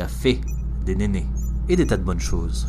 café, des nénés et des tas de bonnes choses.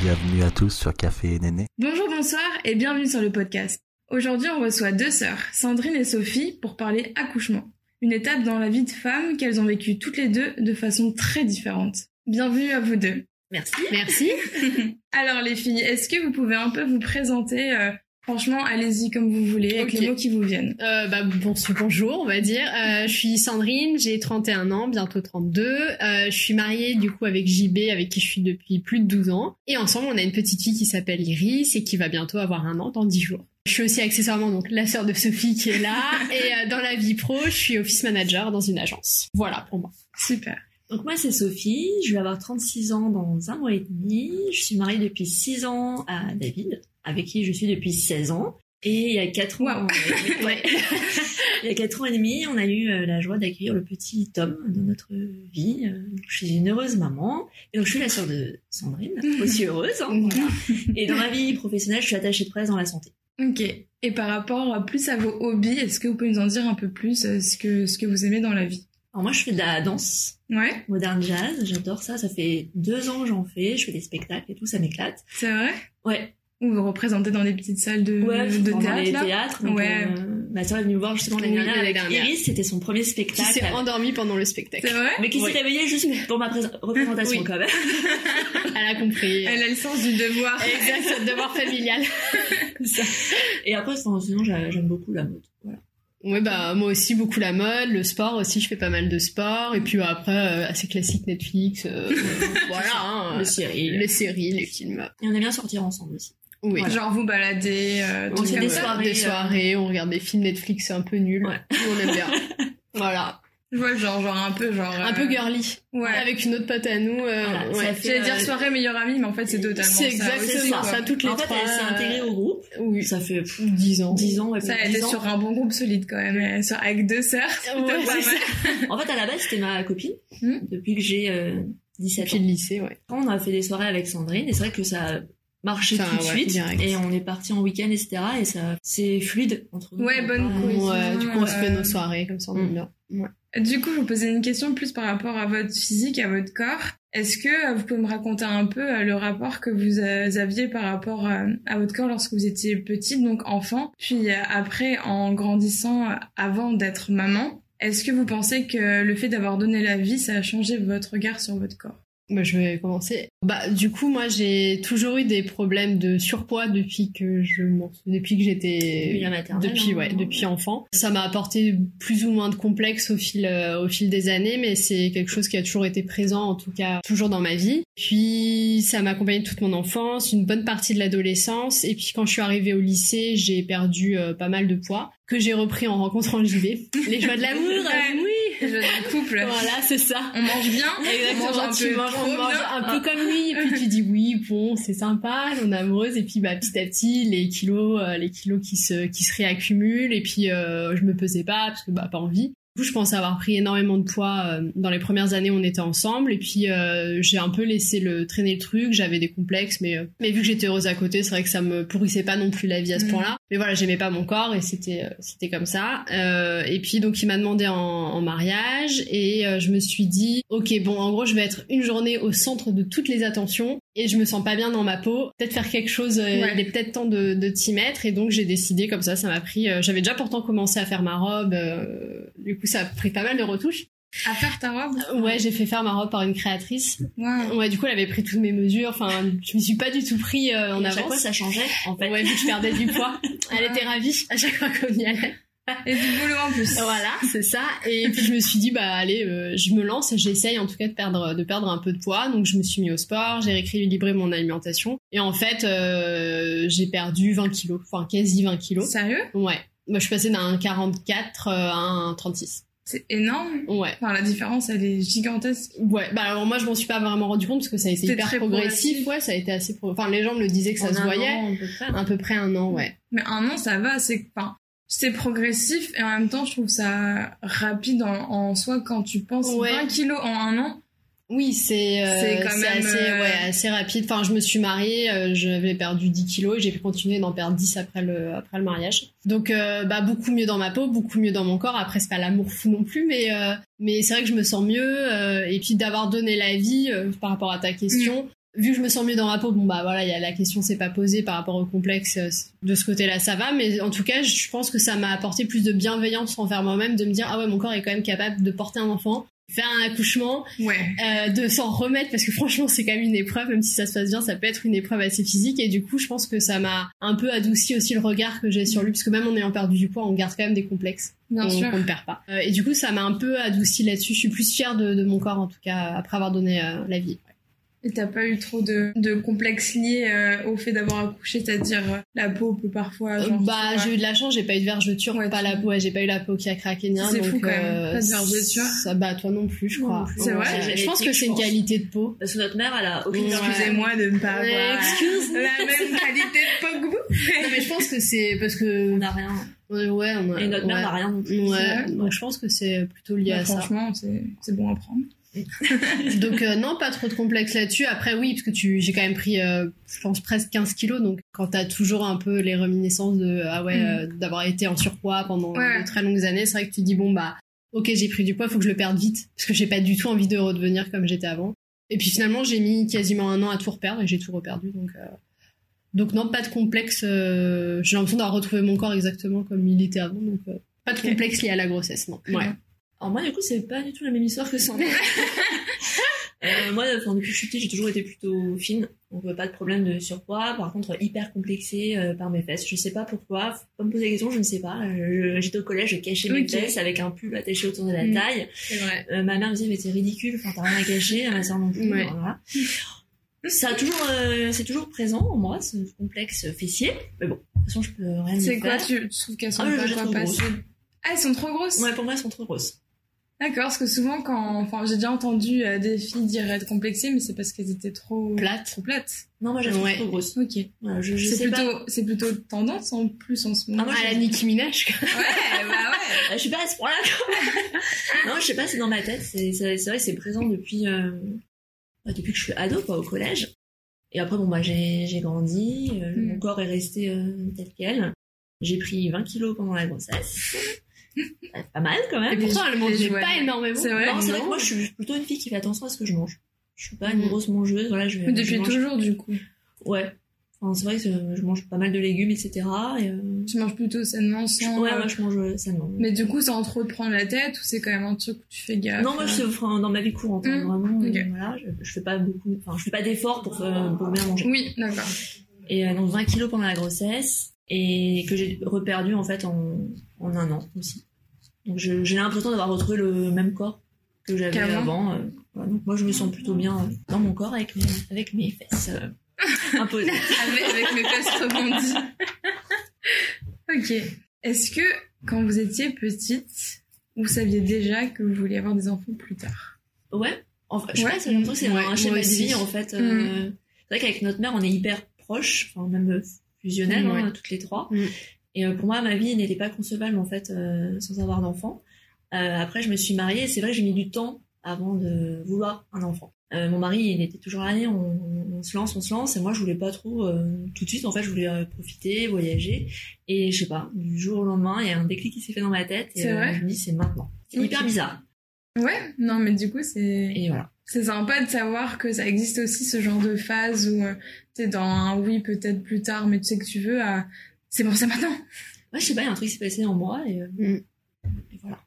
Bienvenue à tous sur Café et Néné. Bonjour, bonsoir et bienvenue sur le podcast. Aujourd'hui, on reçoit deux sœurs, Sandrine et Sophie, pour parler accouchement. Une étape dans la vie de femme qu'elles ont vécue toutes les deux de façon très différente. Bienvenue à vous deux. Merci. Merci. Alors les filles, est-ce que vous pouvez un peu vous présenter euh, Franchement, allez-y comme vous voulez, avec les mots qui vous viennent. Euh, bah, bon, bonjour, on va dire. Euh, je suis Sandrine, j'ai 31 ans, bientôt 32. Euh, je suis mariée du coup avec JB, avec qui je suis depuis plus de 12 ans. Et ensemble, on a une petite fille qui s'appelle Iris et qui va bientôt avoir un an dans 10 jours. Je suis aussi accessoirement donc la sœur de Sophie qui est là. et dans la vie pro, je suis office manager dans une agence. Voilà pour moi. Super. Donc moi c'est Sophie, je vais avoir 36 ans dans un mois et demi. Je suis mariée depuis 6 ans à David, avec qui je suis depuis 16 ans. Et il y a 4 ans, Waouh. ouais, il y a 4 ans et demi, on a eu euh, la joie d'accueillir le petit Tom dans notre vie. Euh, Je suis une heureuse maman. Et donc je suis la sœur de Sandrine, aussi heureuse. hein, voilà. Et dans ma vie professionnelle, je suis attachée de presse dans la santé. Ok. Et par rapport plus à vos hobbies, est-ce que vous pouvez nous en dire un peu plus euh, ce que ce que vous aimez dans la vie? Alors moi je fais de la danse, Ouais, moderne jazz, j'adore ça. Ça fait deux ans que j'en fais, je fais des spectacles et tout, ça m'éclate. c'est vrai? Ouais, Ou vous représentez dans des petites salles de, Ouais, de théâtre les là? théâtres. donc, Ouais. euh, ma soeur est venue me voir justement l'année dernière l'année avec dernière. Iris, c'était son premier Qui spectacle. s'est endormie pendant le spectacle. C'est vrai? Mais qui Oui. s'est réveillée juste pour ma prés- représentation Oui. quand même. Elle a compris. Elle a le sens du devoir. Exact, devoir familial. Ça. Et après, sinon, sinon, j'a- j'aime beaucoup la mode. Voilà. Ouais bah moi aussi beaucoup la mode, le sport aussi, je fais pas mal de sport et puis bah, après euh, assez classique Netflix, euh, euh, voilà, hein, Les séries. les séries, les films. Et on aime bien sortir ensemble aussi. Oui. Genre vous balader. Euh, On fait des soirées, Des euh, soirées, on regarde des films Netflix, c'est un peu nul. Ouais. On aime bien. voilà, Je vois genre, genre un peu genre. un euh, peu girly. Ouais. Avec une autre pote à nous. euh, Voilà, ouais. ça fait- J'allais dire euh, soirée meilleure amie, mais en fait c'est totalement C'est ça. exactement aussi, ça, ça, toutes les En fait, trois. elle s'est intégrée au groupe. Oui, Ça fait pff, 10 ans. 10 ans, ouais, Ça, elle 10 est ans. sur un bon groupe solide quand même, sur- avec deux sœurs. Ouais, pas c'est mal. ça. En fait, à la base, c'était ma copine. Hmm. Depuis que j'ai euh, 17 Puis ans. le lycée, ouais. Après, on a fait des soirées avec Sandrine et c'est vrai que ça a marché tout de ouais, suite. direct. Et on est parti en week-end, etc. Et ça, c'est fluide entre nous. Ouais, On bonne. Ouais, du coup on se fait euh, nos soirées comme ça, on bien. Ouais. Du coup, je vous posais une question plus par rapport à votre physique, à votre corps. Est-ce que euh, vous pouvez me raconter un peu euh, le rapport que vous euh, aviez par rapport à votre corps lorsque vous étiez petite, donc enfant, puis après en grandissant avant d'être maman? Est-ce que vous pensez que le fait d'avoir donné la vie, ça a changé votre regard sur votre corps? Bah, je vais commencer. Bah, du coup, moi, j'ai toujours eu des problèmes de surpoids depuis que je depuis que j'étais depuis hein. ouais, depuis enfant. Ça m'a apporté plus ou moins de complexes au fil euh, au fil des années, mais c'est quelque chose qui a toujours été présent, en tout cas toujours dans ma vie. Puis ça m'a accompagné toute mon enfance, une bonne partie de l'adolescence, et puis quand je suis arrivée au lycée, j'ai perdu euh, pas mal de poids que j'ai repris en rencontrant JB. Les joies de l'amour, Ouais. oui. Du couple. Voilà, c'est ça. On mange bien, on Exactement, mange un tu peu manges, on mange un peu comme lui, et puis tu dis oui, bon, c'est sympa, on est amoureuse, et puis bah petit à petit, les kilos, euh, les kilos qui se, qui se réaccumulent, et puis euh, je me pesais pas parce que bah pas envie. Je pense avoir pris énormément de poids euh, dans les premières années où on était ensemble, et puis euh, j'ai un peu laissé le traîner le truc. J'avais des complexes, mais euh, mais vu que j'étais heureuse à côté, c'est vrai que ça me pourrissait pas non plus la vie à ce Mhm. point-là. Mais voilà, j'aimais pas mon corps et c'était c'était comme ça. Euh, et puis donc il m'a demandé en, en mariage et je me suis dit ok bon en gros je vais être une journée au centre de toutes les attentions et je me sens pas bien dans ma peau. Peut-être faire quelque chose. euh, Ouais. Il est peut-être temps de, de t'y mettre et donc j'ai décidé comme ça. Ça m'a pris. euh, J'avais déjà pourtant commencé à faire ma robe. euh, du coup ça a pris pas mal de retouches. À faire ta robe? Ouais j'ai fait faire ma robe par une créatrice. Waouh. Ouais du coup elle avait pris toutes mes mesures. Enfin je me suis pas du tout pris euh, en à chaque avance. fois, ça changeait, en fait. Ouais, vu que je perdais du poids. Elle était ravie à chaque fois qu'on y allait. Et du boulot en plus. Voilà, c'est ça. Et puis je me suis dit, bah allez, euh, je me lance et j'essaye en tout cas de perdre, de perdre un peu de poids. Donc je me suis mis au sport, j'ai rééquilibré mon alimentation. Et en fait, euh, j'ai perdu 20 kilos, enfin quasi 20 kilos. Sérieux? Ouais. Moi, je suis passée d'un 44 euh, à un 36. C'est énorme. Ouais. Enfin, la différence, elle est gigantesque. Ouais, bah alors moi je m'en suis pas vraiment rendu compte parce que ça a été hyper progressif. progressif. ouais, ça a été assez pro- enfin les gens me le disaient que ça se voyait an, à peu près. à peu près un an, ouais. Mais un an, ça va, c'est enfin, c'est progressif et en même temps, je trouve ça rapide en, en soi quand tu penses Ouais. 20 kilos en un an. Oui, c'est euh, quand même, assez, euh, ouais, assez rapide. Enfin, je me suis mariée, euh, j'avais perdu 10 kilos et j'ai pu continuer d'en perdre 10 après le, après le mariage. Donc, euh, bah, beaucoup mieux dans ma peau, beaucoup mieux dans mon corps. Après, c'est pas l'amour fou non plus, mais, euh, mais c'est vrai que je me sens mieux. et puis d'avoir donné la vie par rapport à ta question. Vu que je me sens mieux dans ma peau, bon bah voilà, il y a la question s'est pas posée par rapport au complexe euh, de ce côté-là, ça va. Mais en tout cas, je pense que ça m'a apporté plus de bienveillance envers moi-même, de me dire ah ouais, mon corps est quand même capable de porter un enfant, faire un accouchement, Ouais. euh, de s'en remettre parce que franchement c'est quand même une épreuve même si ça se passe bien ça peut être une épreuve assez physique. Et du coup je pense que ça m'a un peu adouci aussi le regard que j'ai sur lui parce que même en ayant perdu du poids on garde quand même des complexes Bien qu'on ne perd pas. Euh, et du coup ça m'a un peu adouci là-dessus. Je suis plus fière de, de mon corps en tout cas après avoir donné euh, la vie Et t'as pas eu trop de, de complexes liés euh, au fait d'avoir accouché, c'est-à-dire euh, la peau peut parfois. Euh, Genre, bah ouais. j'ai eu de la chance j'ai pas eu de vergeture Ouais, pas la peau ouais, j'ai pas eu la peau qui a craqué ni rien C'est fou, quand même. euh, Pas de vergeture. ça bah toi non plus je crois. C'est vrai je pense que c'est une qualité de peau Parce que notre mère, elle a aucune Ouais. Excusez-moi de ne pas avoir excuse. la même qualité de peau que vous. non mais je pense que c'est parce que On n'a rien. Ouais, ouais, on a, Et notre mère ouais. n'a rien non plus. Ouais, donc je pense que c'est plutôt lié Bah, à ça. franchement, c'est c'est bon à prendre. Donc euh, non, pas trop de complexe là-dessus. Après oui, parce que tu, j'ai quand même pris, euh, je pense presque 15 kilos. Donc quand t'as toujours un peu les reminiscences de ah ouais, Mm. euh, d'avoir été en surpoids pendant Ouais. de très longues années, c'est vrai que tu dis bon bah ok j'ai pris du poids, faut que je le perde vite parce que j'ai pas du tout envie de redevenir comme j'étais avant. Et puis finalement j'ai mis quasiment un an à tout reperdre et j'ai tout reperdu. Donc donc non, pas de complexe. j'ai l'impression d'avoir retrouvé mon corps exactement comme il était avant. Donc pas de complexe lié à la grossesse, non. Ouais. Alors moi, du coup, c'est pas du tout la même histoire que Sandra. Euh, moi, enfin, depuis que je suis petite, j'ai toujours été plutôt fine, donc euh, pas de problème de surpoids. Par contre, hyper complexée euh, par mes fesses. Je sais pas pourquoi. Faut pas me poser la question, je ne sais pas. Je- J'étais au collège, je cachais mes fesses avec un pull attaché autour de la Mm. taille. Vrai. Euh, ma mère me disait mais c'est ridicule, enfin t'as rien à cacher, ma soeur non plus. Ouais. Voilà. Ça a toujours, euh, c'est toujours présent en moi, ce complexe fessier. Mais bon, de toute façon, je peux rien C'est quoi faire. tu, tu trouves qu'elles sont Ah, je pas trouve passer Ah, elles sont trop grosses Ouais, pour moi, elles sont trop grosses. D'accord, parce que souvent, quand. Enfin, j'ai déjà entendu euh, des filles dire être complexées, mais c'est parce qu'elles étaient trop. Plate. Trop plates. Non, moi, trouve Ouais. trop grosses. Ok. Je, je C'est plutôt, pas. c'est plutôt tendance en plus en ce moment. Ah, moi, à la Nicki Minaj. quoi. Ouais, bah ouais. Euh, je suis pas à ce point-là. quand même. non, je sais pas, c'est dans ma tête. C'est c'est- c'est vrai que c'est présent depuis euh, bah, depuis que je suis ado, quoi, au collège. Et après, bon, bah, j'ai j'ai grandi. euh, Mm. Mon corps est resté euh, tel quel. J'ai pris 20 kilos pendant la grossesse. Euh, pas mal quand Et même. pourtant, elle mangeait jouets. pas énormément. C'est vrai non, c'est vrai que moi, je suis plutôt une fille qui fait attention à ce que je mange. Je suis pas une Mm. grosse mangeuse. Voilà, je, Mais je depuis mange- toujours, du coup. Ouais. Enfin, c'est vrai que je mange pas mal de légumes, etc. Et, euh, Tu manges plutôt sainement sans. Ouais, moi, je mange euh, sainement. Mais du coup, sans trop te prendre la tête, ou c'est quand même un truc où tu fais gaffe Non, moi, je euh, enfin, dans ma vie courante, hein, Mm, vraiment. ok. euh, voilà, je, je fais pas beaucoup, enfin, je fais pas d'efforts pour, euh, pour bien manger. Oui, d'accord. Et euh, donc 20 kilos pendant la grossesse et que j'ai reperdu en fait en, en un an aussi. Donc je- j'ai l'impression d'avoir retrouvé le même corps que j'avais avant. euh, voilà. donc moi, je me sens plutôt bien euh, dans mon corps avec mes, avec mes fesses euh, imposées. avec, avec mes fesses rebondies. ok. Est-ce que quand vous étiez petite, vous saviez déjà que vous vouliez avoir des enfants plus tard? Ouais. Enfin, je sais Ouais. c'est Ouais, un schéma de vie en fait. euh, C'est vrai qu'avec notre mère, on est hyper proches, enfin même fusionnelles, Ouais. hein, toutes les trois. Mm. Et euh, pour moi, ma vie n'était pas concevable en fait euh, sans avoir d'enfant. Euh, après, je me suis mariée. et C'est vrai que j'ai mis du temps avant de vouloir un enfant. Euh, mon mari, il était toujours là, on, on, se lance, on se lance. Et moi, je voulais pas trop tout de suite. En fait, je voulais profiter, voyager. Et je sais pas, du jour au lendemain, il y a un déclic qui s'est fait dans ma tête. Et vrai je me dis, c'est maintenant. C'est hyper bizarre. Ouais, non, mais du coup, c'est Et voilà. C'est sympa de savoir que ça existe aussi ce genre de phase où euh, t'es dans un oui peut-être plus tard, mais tu sais que tu veux. à C'est bon, c'est maintenant. Ouais, je sais pas, il y a un truc qui s'est passé en moi. Et, euh, Mm. et voilà.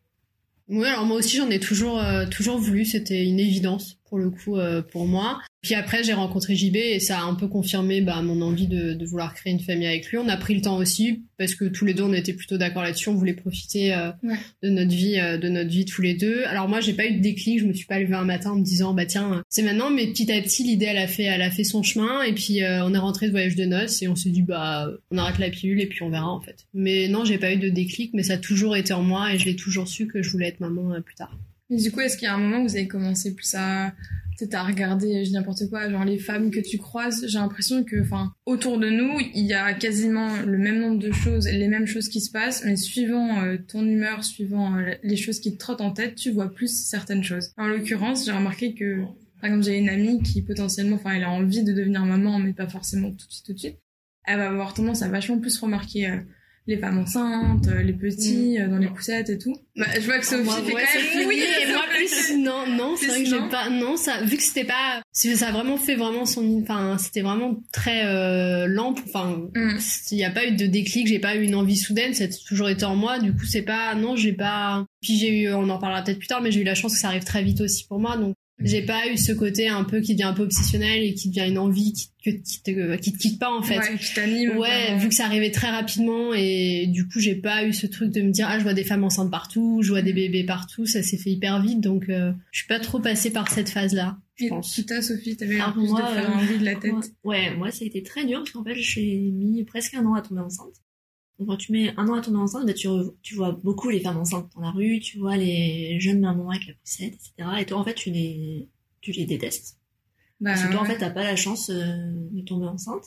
Oui, alors moi aussi j'en ai toujours euh, toujours voulu, c'était une évidence pour le coup euh, pour moi. Puis après j'ai rencontré JB et ça a un peu confirmé bah, mon envie de, de vouloir créer une famille avec lui. On a pris le temps aussi parce que tous les deux on était plutôt d'accord là-dessus. On voulait profiter euh, Ouais. de notre vie euh, de notre vie tous les deux. Alors moi j'ai pas eu de déclic, je me suis pas levée un matin en me disant bah tiens c'est maintenant. Mais petit à petit l'idée elle a fait elle a fait son chemin et puis on est rentré de voyage de noces et on s'est dit bah on arrête la pilule et puis on verra en fait. Mais non j'ai pas eu de déclic mais ça a toujours été en moi et je l'ai toujours su que je voulais être maman plus tard. Mais du coup, est-ce qu'il y a un moment où vous avez commencé plus à peut-être à regarder, je n'importe quoi, genre les femmes que tu croises, j'ai l'impression que, enfin, autour de nous, il y a quasiment le même nombre de choses, les mêmes choses qui se passent, mais suivant euh, ton humeur, suivant euh, les choses qui te trottent en tête, tu vois plus certaines choses. En l'occurrence, j'ai remarqué que par exemple, j'ai une amie qui potentiellement, enfin, elle a envie de devenir maman, mais pas forcément tout de suite, tout de suite. Elle va avoir tendance à vachement plus remarquer euh, les femmes enceintes, euh, les petits euh, dans les poussettes et tout. Bah, je vois que Sophie Moi, fait ouais, quand même oui. et moi plus non non c'est vrai que j'ai pas non ça vu que c'était pas ça a vraiment fait vraiment son enfin c'était vraiment très euh, lent enfin Mm. il n'y a pas eu de déclic j'ai pas eu une envie soudaine ça a toujours été en moi du coup c'est pas non j'ai pas puis j'ai eu on en parlera peut-être plus tard mais j'ai eu la chance que ça arrive très vite aussi pour moi donc j'ai pas eu ce côté un peu qui devient un peu obsessionnel et qui devient une envie qui te, qui te, qui te quitte pas en fait Ouais, qui t'anime. Ouais, vu que ça arrivait très rapidement et du coup j'ai pas eu ce truc de me dire ah je vois des femmes enceintes partout, je vois des bébés partout, ça s'est fait hyper vite donc euh, je suis pas trop passée par cette phase là, je Et toi, Sophie, t'avais plus moi, de faire euh, un vide de la tête. Ouais, moi ça a été très dur parce qu'en fait j'ai mis presque un an à tomber enceinte. Donc quand tu mets un an à tomber enceinte, bah, tu, vois beaucoup les femmes enceintes dans la rue, tu vois les jeunes mamans avec la poussette, etc. Et toi en fait tu les, tu les détestes. Bah, Parce que toi en fait t'as pas la chance euh, de tomber enceinte.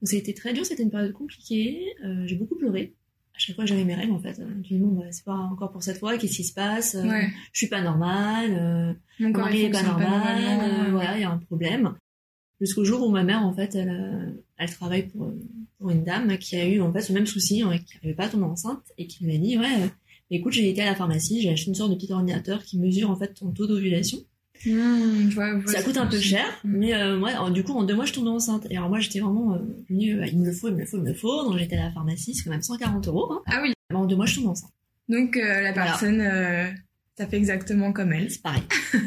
Donc ça a été très dur, c'était une période compliquée, euh, j'ai beaucoup pleuré. À chaque fois j'avais mes règles en fait, je me dis bon bah c'est pas encore pour cette fois, qu'est-ce qui se passe? Euh, Ouais. Je suis pas normale, Mon mari est pas normal, voilà, il y a un problème. Jusqu'au jour où ma mère, en fait, elle, elle travaille pour, pour une dame qui a eu, en fait, le même souci, hein, qui n'arrivait pas à tomber enceinte, et qui lui a dit, ouais, euh, écoute, j'ai été à la pharmacie, j'ai acheté une sorte de petit ordinateur qui mesure, en fait, ton taux d'ovulation. Mmh, Ça ce coûte un peu cher, Mm. mais euh, en- du coup, en deux mois, je tombais enceinte. Et alors, moi, j'étais vraiment euh, venue, euh, il me le faut, il me le faut, il me le faut. Donc, j'étais à la pharmacie, c'est quand même 140 euros. Hein. Ah oui. Alors, en deux mois, je tombe enceinte. Donc, euh, la personne, ça fait exactement comme elle. C'est pareil.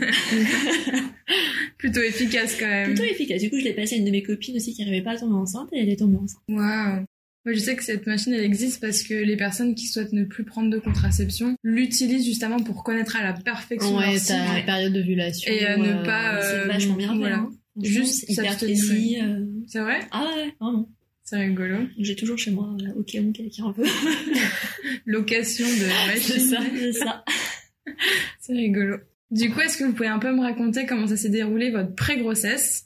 Plutôt efficace quand même. Plutôt efficace. Du coup, je l'ai passé à une de mes copines aussi qui n'arrivait pas à tomber enceinte, et elle est tombée enceinte. Waouh. Moi, je sais que cette machine, elle existe parce que les personnes qui souhaitent ne plus prendre de contraception l'utilisent justement pour connaître à la perfection Ouais, leur ta ouais. période d'ovulation. Et, euh, ne pas, c'est euh, vachement bien voilà. hein. Juste c'est s'abstenir. euh. C'est vrai? Ah ouais, vraiment. C'est rigolo. J'ai toujours chez moi, là, au cas où quelqu'un un peu. Location de machine. c'est ça, c'est ça. C'est rigolo. Du coup, est-ce que vous pouvez un peu me raconter comment ça s'est déroulé votre pré-grossesse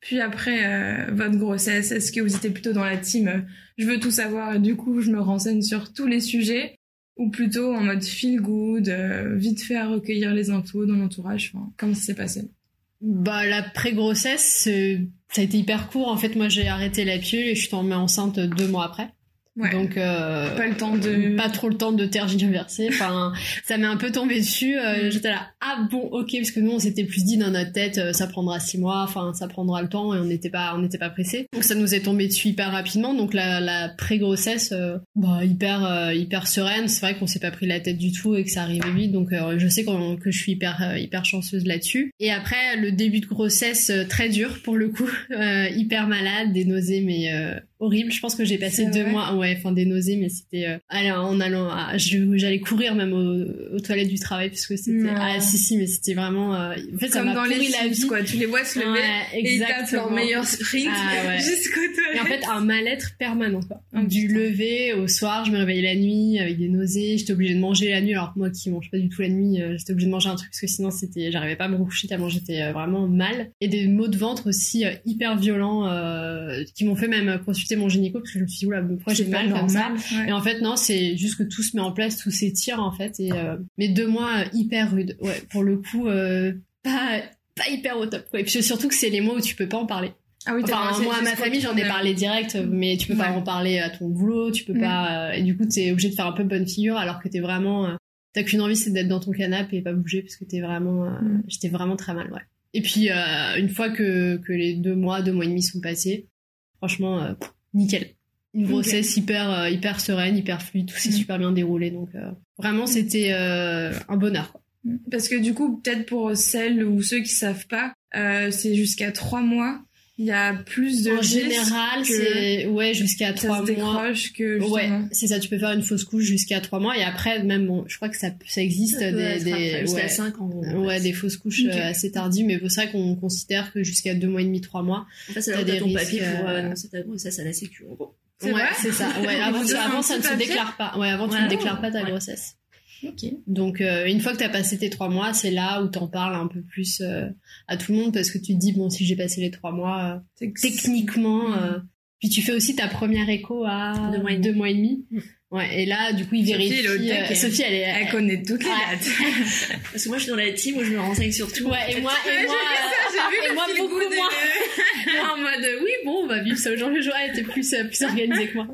Puis après euh, votre grossesse, est-ce que vous étiez plutôt dans la team euh, je veux tout savoir et du coup je me renseigne sur tous les sujets ou plutôt en mode feel good, euh, vite fait à recueillir les infos dans l'entourage enfin, Comment ça s'est passé? Bah la pré-grossesse euh, ça a été hyper court. En fait moi j'ai arrêté la pilule et je suis tombée enceinte deux mois après. Ouais. Donc euh, pas le temps de... pas trop le temps de tergiverser. Enfin, ça m'est un peu tombé dessus. Euh, Mm. J'étais là, ah bon, ok, parce que nous on s'était plus dit dans notre tête, euh, ça prendra six mois, enfin ça prendra le temps et on n'était pas, on n'était pas pressé. Donc ça nous est tombé dessus hyper rapidement. Donc la, la pré-grossesse, euh, bah hyper, euh, hyper sereine. C'est vrai qu'on s'est pas pris la tête du tout et que ça arrivait vite. Donc euh, je sais qu'on- que je suis hyper, euh, hyper chanceuse là-dessus. Et après le début de grossesse euh, très dur pour le coup, euh, hyper malade, des nausées mais euh, horrible. Je pense que j'ai passé deux vrai mois, ouais, enfin des nausées, mais c'était euh, aller en allant, à- j'allais courir même aux, aux toilettes du travail parce que c'était, ah si si, mais c'était vraiment, euh, en fait Comme dans les la vie. quoi. Tu les vois se lever Ouais, et ils tapent leur exactement. meilleur sprint Ah ouais. jusqu'au toilette. Et en fait, un mal-être permanent, quoi. Oh, du putain. lever au soir, je me réveillais la nuit avec des nausées, j'étais obligée de manger la nuit, alors que moi qui mange pas du tout la nuit, euh, j'étais obligée de manger un truc parce que sinon c'était, j'arrivais pas à me recoucher tellement j'étais euh, vraiment mal. Et des maux de ventre aussi euh, hyper violents, euh, qui m'ont fait même consulter mon gynéco parce que je me suis dit, oula, pourquoi j'ai mal comme ça? ouais. Et en fait, non, c'est juste que tout se met en place, tout s'étire, en fait. Et, euh, mais deux mois euh, hyper rudes. Ouais, pour le coup, euh, pas, pas hyper au top. Quoi. Et puis surtout que c'est les mois où tu peux pas en parler. Ah oui, Enfin, moi, à ma famille, j'en ai parlé direct, mais tu peux pas en parler à ton boulot, tu peux Mm. pas. euh, et du coup, t'es obligé de faire un peu bonne figure alors que t'es vraiment. euh, T'as qu'une envie, c'est d'être dans ton canapé et pas bouger parce que t'es vraiment. euh, Mm. J'étais vraiment très mal, ouais. Et puis, une fois que, que les deux mois, deux mois et demi sont passés, franchement, nickel. Une grossesse hyper, euh, hyper sereine, hyper fluide, tout s'est Mm. super bien déroulé. Donc, euh, vraiment, c'était euh, un bonheur. Quoi. Parce que du coup, peut-être pour celles ou ceux qui savent pas, c'est jusqu'à trois mois. Il y a plus de en général, c'est ouais jusqu'à ça trois mois. décroche que Ouais, c'est ça. Tu peux faire une fausse couche jusqu'à trois mois et après, même, bon, je crois que ça, ça existe Ça des, des, jusqu'à ouais, 5 ans. ouais, des fausses couches euh, assez tardives, mais c'est vrai qu'on considère que jusqu'à deux mois et demi, trois mois. Fait, c'est des ton risques, papier pour euh, euh, annoncer ta grossesse à la sécu, en gros. C'est ouais, vrai c'est ça. Ouais, avant, avant ça ne se déclare pas. Ouais, avant tu ne déclares pas ta Ouais. grossesse. Ok. Donc euh, une fois que t'as passé tes trois mois, c'est là où t'en parles un peu plus euh, à tout le monde parce que tu te dis bon si j'ai passé les trois mois, euh, techniquement. Mm. puis tu fais aussi ta première écho à Deux mois et demi. mois et demi. Mm. Ouais, et là, du coup, il Sophie, vérifie. elle au taquet. euh, Sophie, elle est. Elle connaît toutes les Ouais. dates. Parce que moi, je suis dans la team où je me renseigne sur tout. Ouais, et moi, et moi, ça, j'ai vu et moi beaucoup moins. moi en mode oui bon on va vivre ça aujourd'hui le jour elle était plus euh, plus organisée que moi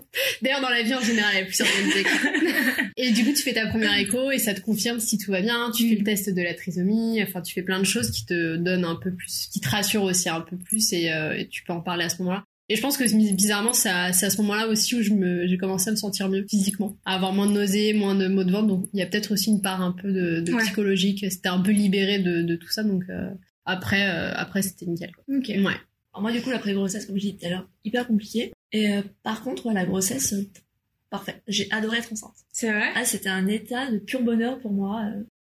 d'ailleurs dans la vie en général elle est plus organisée que moi. et du coup tu fais ta première écho et ça te confirme si tout va bien tu fais le test de la trisomie enfin tu fais plein de choses qui te donnent un peu plus qui te rassurent aussi un peu plus et, euh, et tu peux en parler à ce moment-là et je pense que bizarrement, c'est à ce moment-là aussi où je me, j'ai commencé à me sentir mieux physiquement, à avoir moins de nausées, moins de maux de ventre. Donc il y a peut-être aussi une part un peu de, de Ouais. psychologique. C'était un peu libéré de, de tout ça. Donc euh, après, euh, après c'était nickel. Quoi. Ok. Ouais. Alors moi, du coup, la pré-grossesse, comme je disais tout à l'heure, hyper compliqué. Et euh, par contre, la grossesse, parfait. J'ai adoré être enceinte. C'est vrai? Ah, c'était un état de pur bonheur pour moi.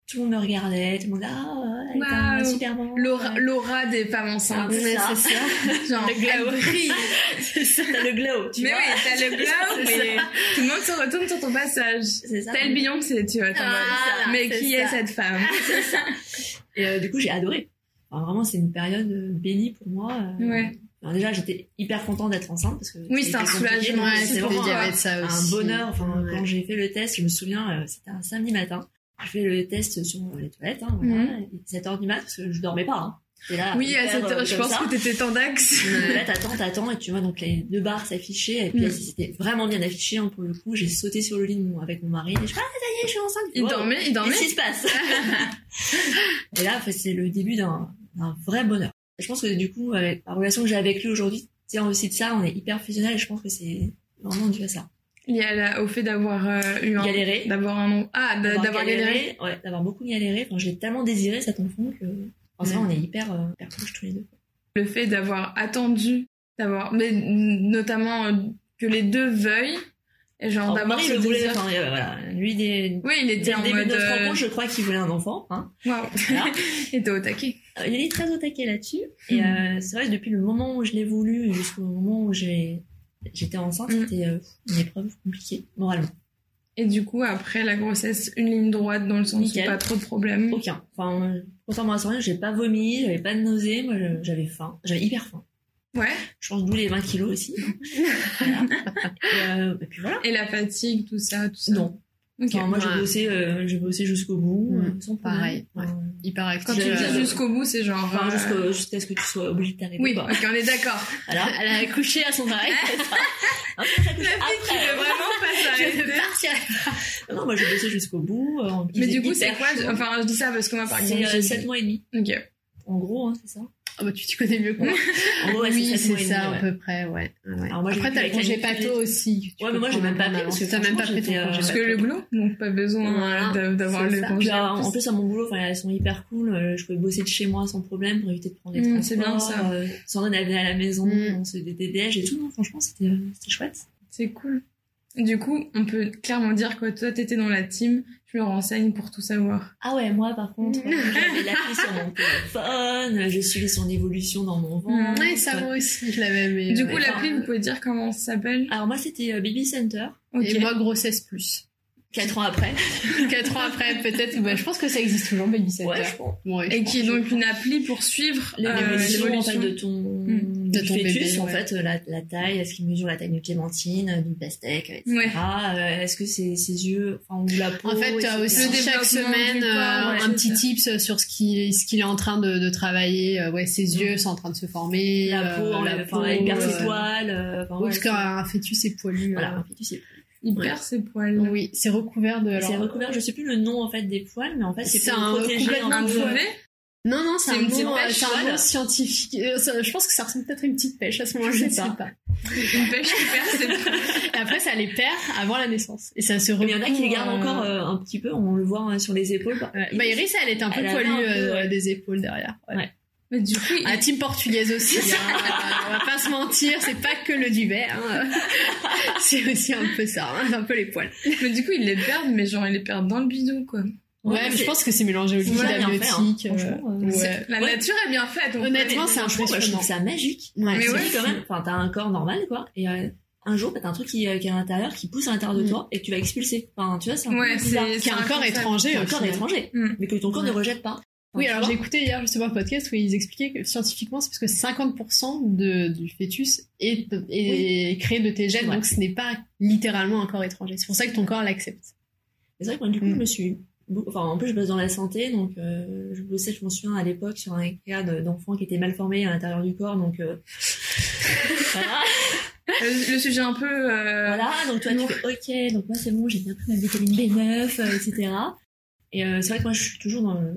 Tout le monde me regardait, tout le monde ah, elle est un Waouh. super maman. L'aura Ouais. l'aura des femmes enceintes. Ouais, Ouais, c'est c'est ça. Genre, Le glow. C'est ça, t'as le glow, tu mais vois. oui, t'as le glow, C'est mais tout le monde se retourne sur ton passage. C'est ça. Tel Beyoncé, tu vois. Voilà, mais c'est qui ça. est cette femme Et euh, du coup, j'ai adoré. Enfin, vraiment, c'est une période euh, bénie pour moi. euh. Ouais. Alors déjà, j'étais hyper contente d'être enceinte parce que Oui, c'est un soulagement, Ouais, c'est c'est vraiment de ça un bonheur. Enfin, Ouais. quand j'ai fait le test, je me souviens, euh, c'était un samedi matin. J'ai fait le test sur les toilettes, hein, voilà, Mhm. et 7 heures du mat parce que je dormais pas. Hein. Là, Oui, à cette euh, heure, je comme pense ça. que t'étais tendax. Là, t'attends, t'attends, et tu vois donc les deux barres s'afficher. Et puis Mm. c'était vraiment bien affiché. hein, pour le coup, j'ai sauté sur le lit avec mon mari. Et je fais, ah, ça y est, je suis enceinte. Il Wow. dormait, il dormait. Qu'est-ce qui se passe? Et là, c'est le début d'un vrai bonheur. Je pense que du coup, avec la relation que j'ai avec lui aujourd'hui, c'est aussi de ça, on est hyper fusionnel et je pense que c'est vraiment dû à ça. Lié à la- au fait d'avoir euh, eu un... Galéré. D'avoir un nom. Ah, d'avoir galéré. ouais, d'avoir beaucoup galéré. Enfin, j'ai tellement désiré cet enfant que, enfin, ça, on est hyper, euh, hyper proches tous les deux. Le fait d'avoir attendu, d'avoir... Mais notamment euh, que les deux veuillent. Et genre Marie ce le voulait, désir. enfin, euh, voilà, lui, des, Oui, il était en début mode... de notre rencontre, je crois qu'il voulait un enfant, hein. Voilà. Il était au taquet. Il est très au taquet là-dessus. Et euh, c'est vrai que depuis le moment où je l'ai voulu jusqu'au moment où j'ai j'étais enceinte, Mhm. c'était euh, une épreuve compliquée, moralement. Et du coup, après la grossesse, une ligne droite dans le sens Nickel. où pas trop de problèmes. Aucun. Enfin, contrairement à Soraya, j'ai pas vomi, j'avais pas de nausée, moi j'avais faim. J'avais hyper faim. Ouais. Je pense d'où les 20 kilos aussi. voilà. et, euh, et puis voilà. Et la fatigue, tout ça, tout ça. Non. Ok. Enfin, moi Ouais. j'ai bossé, euh, j'ai bossé jusqu'au bout, Mhm. euh, sans. Pareil, ouais. Enfin, Hyper actif. Quand tu dis jusqu'au bout, c'est genre... Enfin, euh, jusqu'à ce que tu sois obligé de t'arrêter. Oui, quoi. ok, on est d'accord. Voilà. Elle a accouché à son ça La fille qui veut vraiment pas s'arrêter. Non, moi j'ai bossé jusqu'au bout. euh, Mais du coup, c'est quoi. Enfin, je dis ça parce que moi, par exemple, C'est j'ai- 7 mois et demi. Ok. En gros, hein, c'est ça. Ah bah tu t'y connais mieux que moi. En gros, ouais, oui, c'est ça à peu près, ouais. ouais. Alors moi, Après t'as le congé pato aussi. Ouais, mais moi, j'ai même pas pris, parce que t'as même pas pris ton congé euh, Parce que le glow, donc pas besoin Voilà, euh, de- d'avoir le congé. Puis, euh, en plus, à mon boulot, enfin, elles sont hyper cool. Je pouvais bosser de chez moi sans problème pour éviter de prendre les Mm, transports. c'est bien, ça. Euh, elle venait à la maison, Mm. on se déj et tout. Non, franchement, c'était c'était chouette. C'est cool. Du coup, on peut clairement dire que toi, t'étais dans la team. Je me renseigne pour tout savoir. Ah ouais, moi, par contre, euh, j'avais l'appli sur mon téléphone, je suivais son évolution dans mon ventre. Ouais, ça moi aussi, je l'avais. Du ouais. coup, l'appli, vous pouvez dire comment ça s'appelle? Alors moi, c'était euh, Baby Center. Et moi, grossesse plus. Quatre ans après. Quatre ans après, peut-être. Bah, je pense que ça existe toujours, Baby Center. Ouais, je pense. Ouais, je Et pense. qui est donc une appli pour suivre euh, L'évolution l'évolution. de ton, Mm. De ton fœtus, bébé, en ouais. fait, la, la taille, est-ce qu'il mesure la taille d'une clémentine, d'une pastèque, etc. Ouais. Euh, est-ce que c'est ses yeux, enfin, ou la peau En fait, tu as aussi chaque semaine du corps, euh, ouais, un petit ça. tips sur ce qu'il ce qu'il est en train de, de travailler. Euh, ouais, ses yeux sont en train de se former. la peau, euh, la peau, elle perd ses euh, poils, euh, parce qu'un fœtus est poilu. voilà, euh, un fœtus, c'est Il Ouais. perd ses poils. Oui, c'est recouvert de. c'est recouvert, je sais plus le nom en fait des poils, mais en fait c'est un protéger complètement Un peu, duvet Non, non, c'est C'est un, une petite nom, euh, pêche, c'est un nom scientifique. Euh, ça- Je pense que ça ressemble peut-être à une petite pêche à ce moment-là, je ne sais C'est pas. Une pêche qui perd poils. Et après, ça les perd avant la naissance. Et ça se Mais il y en a qui les gardent euh, encore euh, un petit peu, on le voit hein, sur les épaules. ouais. Bah, Iris, elle est un peu poilue euh, ouais. des épaules derrière. Ouais. Ouais. Mais du coup, il- Ah, team portugaise aussi. hein. On va pas se mentir, c'est pas que le duvet. Hein. C'est aussi un peu ça, hein, un peu les poils. mais du coup, ils les perdent, mais genre, ils les perdent dans le bidou, quoi. Ouais, mais je pense que c'est mélangé au liquide fait, hein. amniotique. euh, Franchement, euh, ouais. La Ouais. nature est bien faite. on Honnêtement, c'est moi, je impressionnant. trouve ça magique. Ouais, Mais ouais, quand même, enfin, t'as un corps normal, quoi, et euh, un jour, t'as un truc qui, qui est à l'intérieur, qui pousse à l'intérieur de Mm. toi, et que tu vas expulser. Enfin, tu vois, c'est un Ouais, c'est Qui est un corps étranger. C'est un corps étranger, Mm. mais que ton corps ne rejette pas. Oui, alors j'ai écouté hier justement un podcast où ils expliquaient que scientifiquement c'est parce que 50% de, du fœtus est, est créé de tes gènes, donc ce n'est pas littéralement un corps étranger. C'est pour ça que ton corps l'accepte. C'est vrai que moi, du coup, Mm. je me suis. Enfin, en plus, je bosse dans la santé, donc euh, je bossais, je m'en souviens à l'époque, sur un cas de- d'enfants qui étaient mal formés à l'intérieur du corps, donc euh, voilà. Le, le sujet un peu. euh, voilà. Donc toi, tu fais OK, donc moi c'est bon, j'ai bien pris ma vitamine B9, euh, etc. Et euh, c'est vrai que moi, je suis toujours dans le,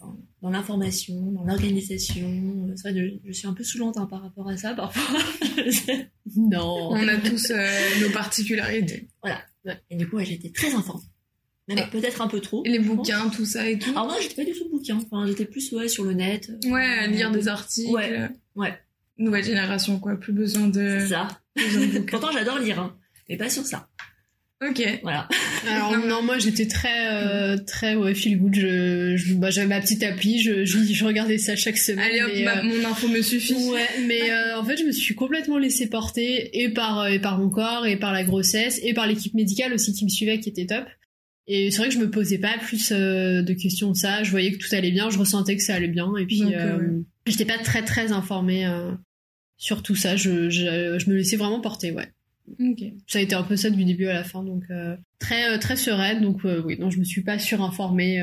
enfin, dans l'information, dans l'organisation. Euh, C'est vrai, que je, je suis un peu saoulante hein, par rapport à ça parfois. Non. On a tous euh, nos particularités. Et du coup, ouais, j'étais très informée. Même Ah. peut-être un peu trop. Et les pense. bouquins, tout ça et tout. Alors moi, j'étais pas du tout bouquin. Enfin, j'étais plus ouais sur le net. euh, Ouais, à lire des articles. Ouais, ouais. Nouvelle génération, quoi. Plus besoin de. C'est ça. de. Pourtant, j'adore lire, hein, mais pas sur ça. Ok. Voilà. Alors non, moi j'étais très euh, très ouais feel good. Je, je bah, j'avais ma petite appli, je, je, je regardais ça chaque semaine. Allez hop, mais, bah, euh, mon info me suffit. Ouais, mais euh, en fait, je me suis complètement laissée porter et par euh, et par mon corps et par la grossesse et par l'équipe médicale aussi qui me suivait qui était top. Et c'est vrai que je me posais pas plus euh, de questions de ça. Je voyais que tout allait bien, je ressentais que ça allait bien et puis euh, euh, j'étais pas très très informée euh, sur tout ça. Je, je je me laissais vraiment porter, ouais. Ça a été un peu ça du début à la fin, donc très très sereine. Donc oui, non, je me suis pas surinformée.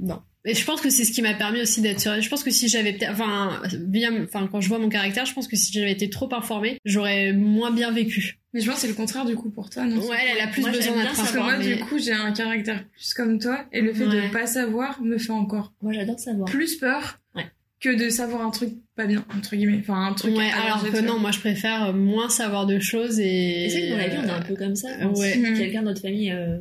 Non. Et je pense que c'est ce qui m'a permis aussi d'être sereine. Je pense que si j'avais peut-être, enfin, bien, enfin, quand je vois mon caractère, je pense que si j'avais été trop informée, j'aurais moins bien vécu. Mais je pense que c'est le contraire du coup pour toi, non? Ouais, elle a plus Moi, besoin d'être Parce que moi, du coup, j'ai un caractère plus comme toi, et le fait de ne pas savoir me fait encore Moi, j'adore savoir. plus peur Ouais. que de savoir un truc pas bien, entre guillemets. Enfin, un truc. Ouais, alors que non, moi je préfère moins savoir de choses et. C'est vrai que dans la vie, on est un peu comme ça. Ouais. Si Mhm. quelqu'un de notre famille euh,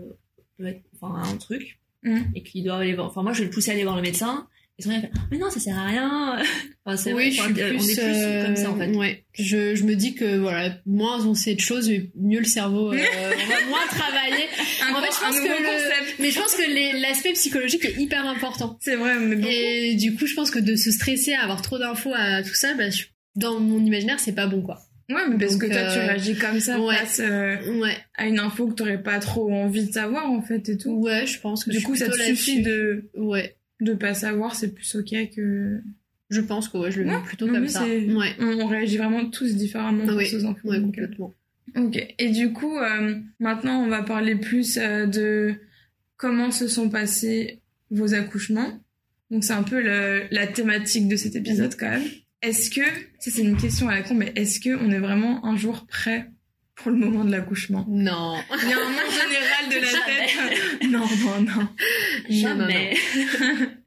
peut être, enfin, a un truc, Mhm. et qu'il doit aller voir. Enfin, moi, je vais le pousser à aller voir le médecin. Et son fait, mais non, ça sert à rien. enfin, c'est Oui, je suis plus, on est plus euh, comme ça, en fait. Ouais, je, je me dis que voilà, moins on sait de choses, mieux le cerveau, euh, on va moins travailler. Un, En fait, je pense que le-. Mais je pense que l'aspect psychologique est hyper important. C'est vrai, mais bon. Et du coup, je pense que de se stresser, à avoir trop d'infos à tout ça, bah, je- dans mon imaginaire, c'est pas bon, quoi. Ouais, mais parce Donc, que toi, tu euh, réagis comme ça ouais. face euh, Ouais, à une info que t'aurais pas trop envie de savoir, en fait, et tout. ouais, je pense que Du je coup, ça te suffit de. Ouais, de pas savoir, c'est plus ok que. je pense que ouais, je le Ouais, vis plutôt non, comme ça. Ouais, On, on réagit vraiment tous différemment face aux infos. ouais, euh, complètement. Ok. Et du coup, euh, maintenant, on va parler plus de comment se sont passés vos accouchements. Donc, c'est un peu le- la thématique de cet épisode, quand même. Est-ce que, ça c'est une question à la con, mais est-ce que on est vraiment un jour prêt pour le moment de l'accouchement? Non. Il y a un monde général de la tête. non, non, non. Jamais.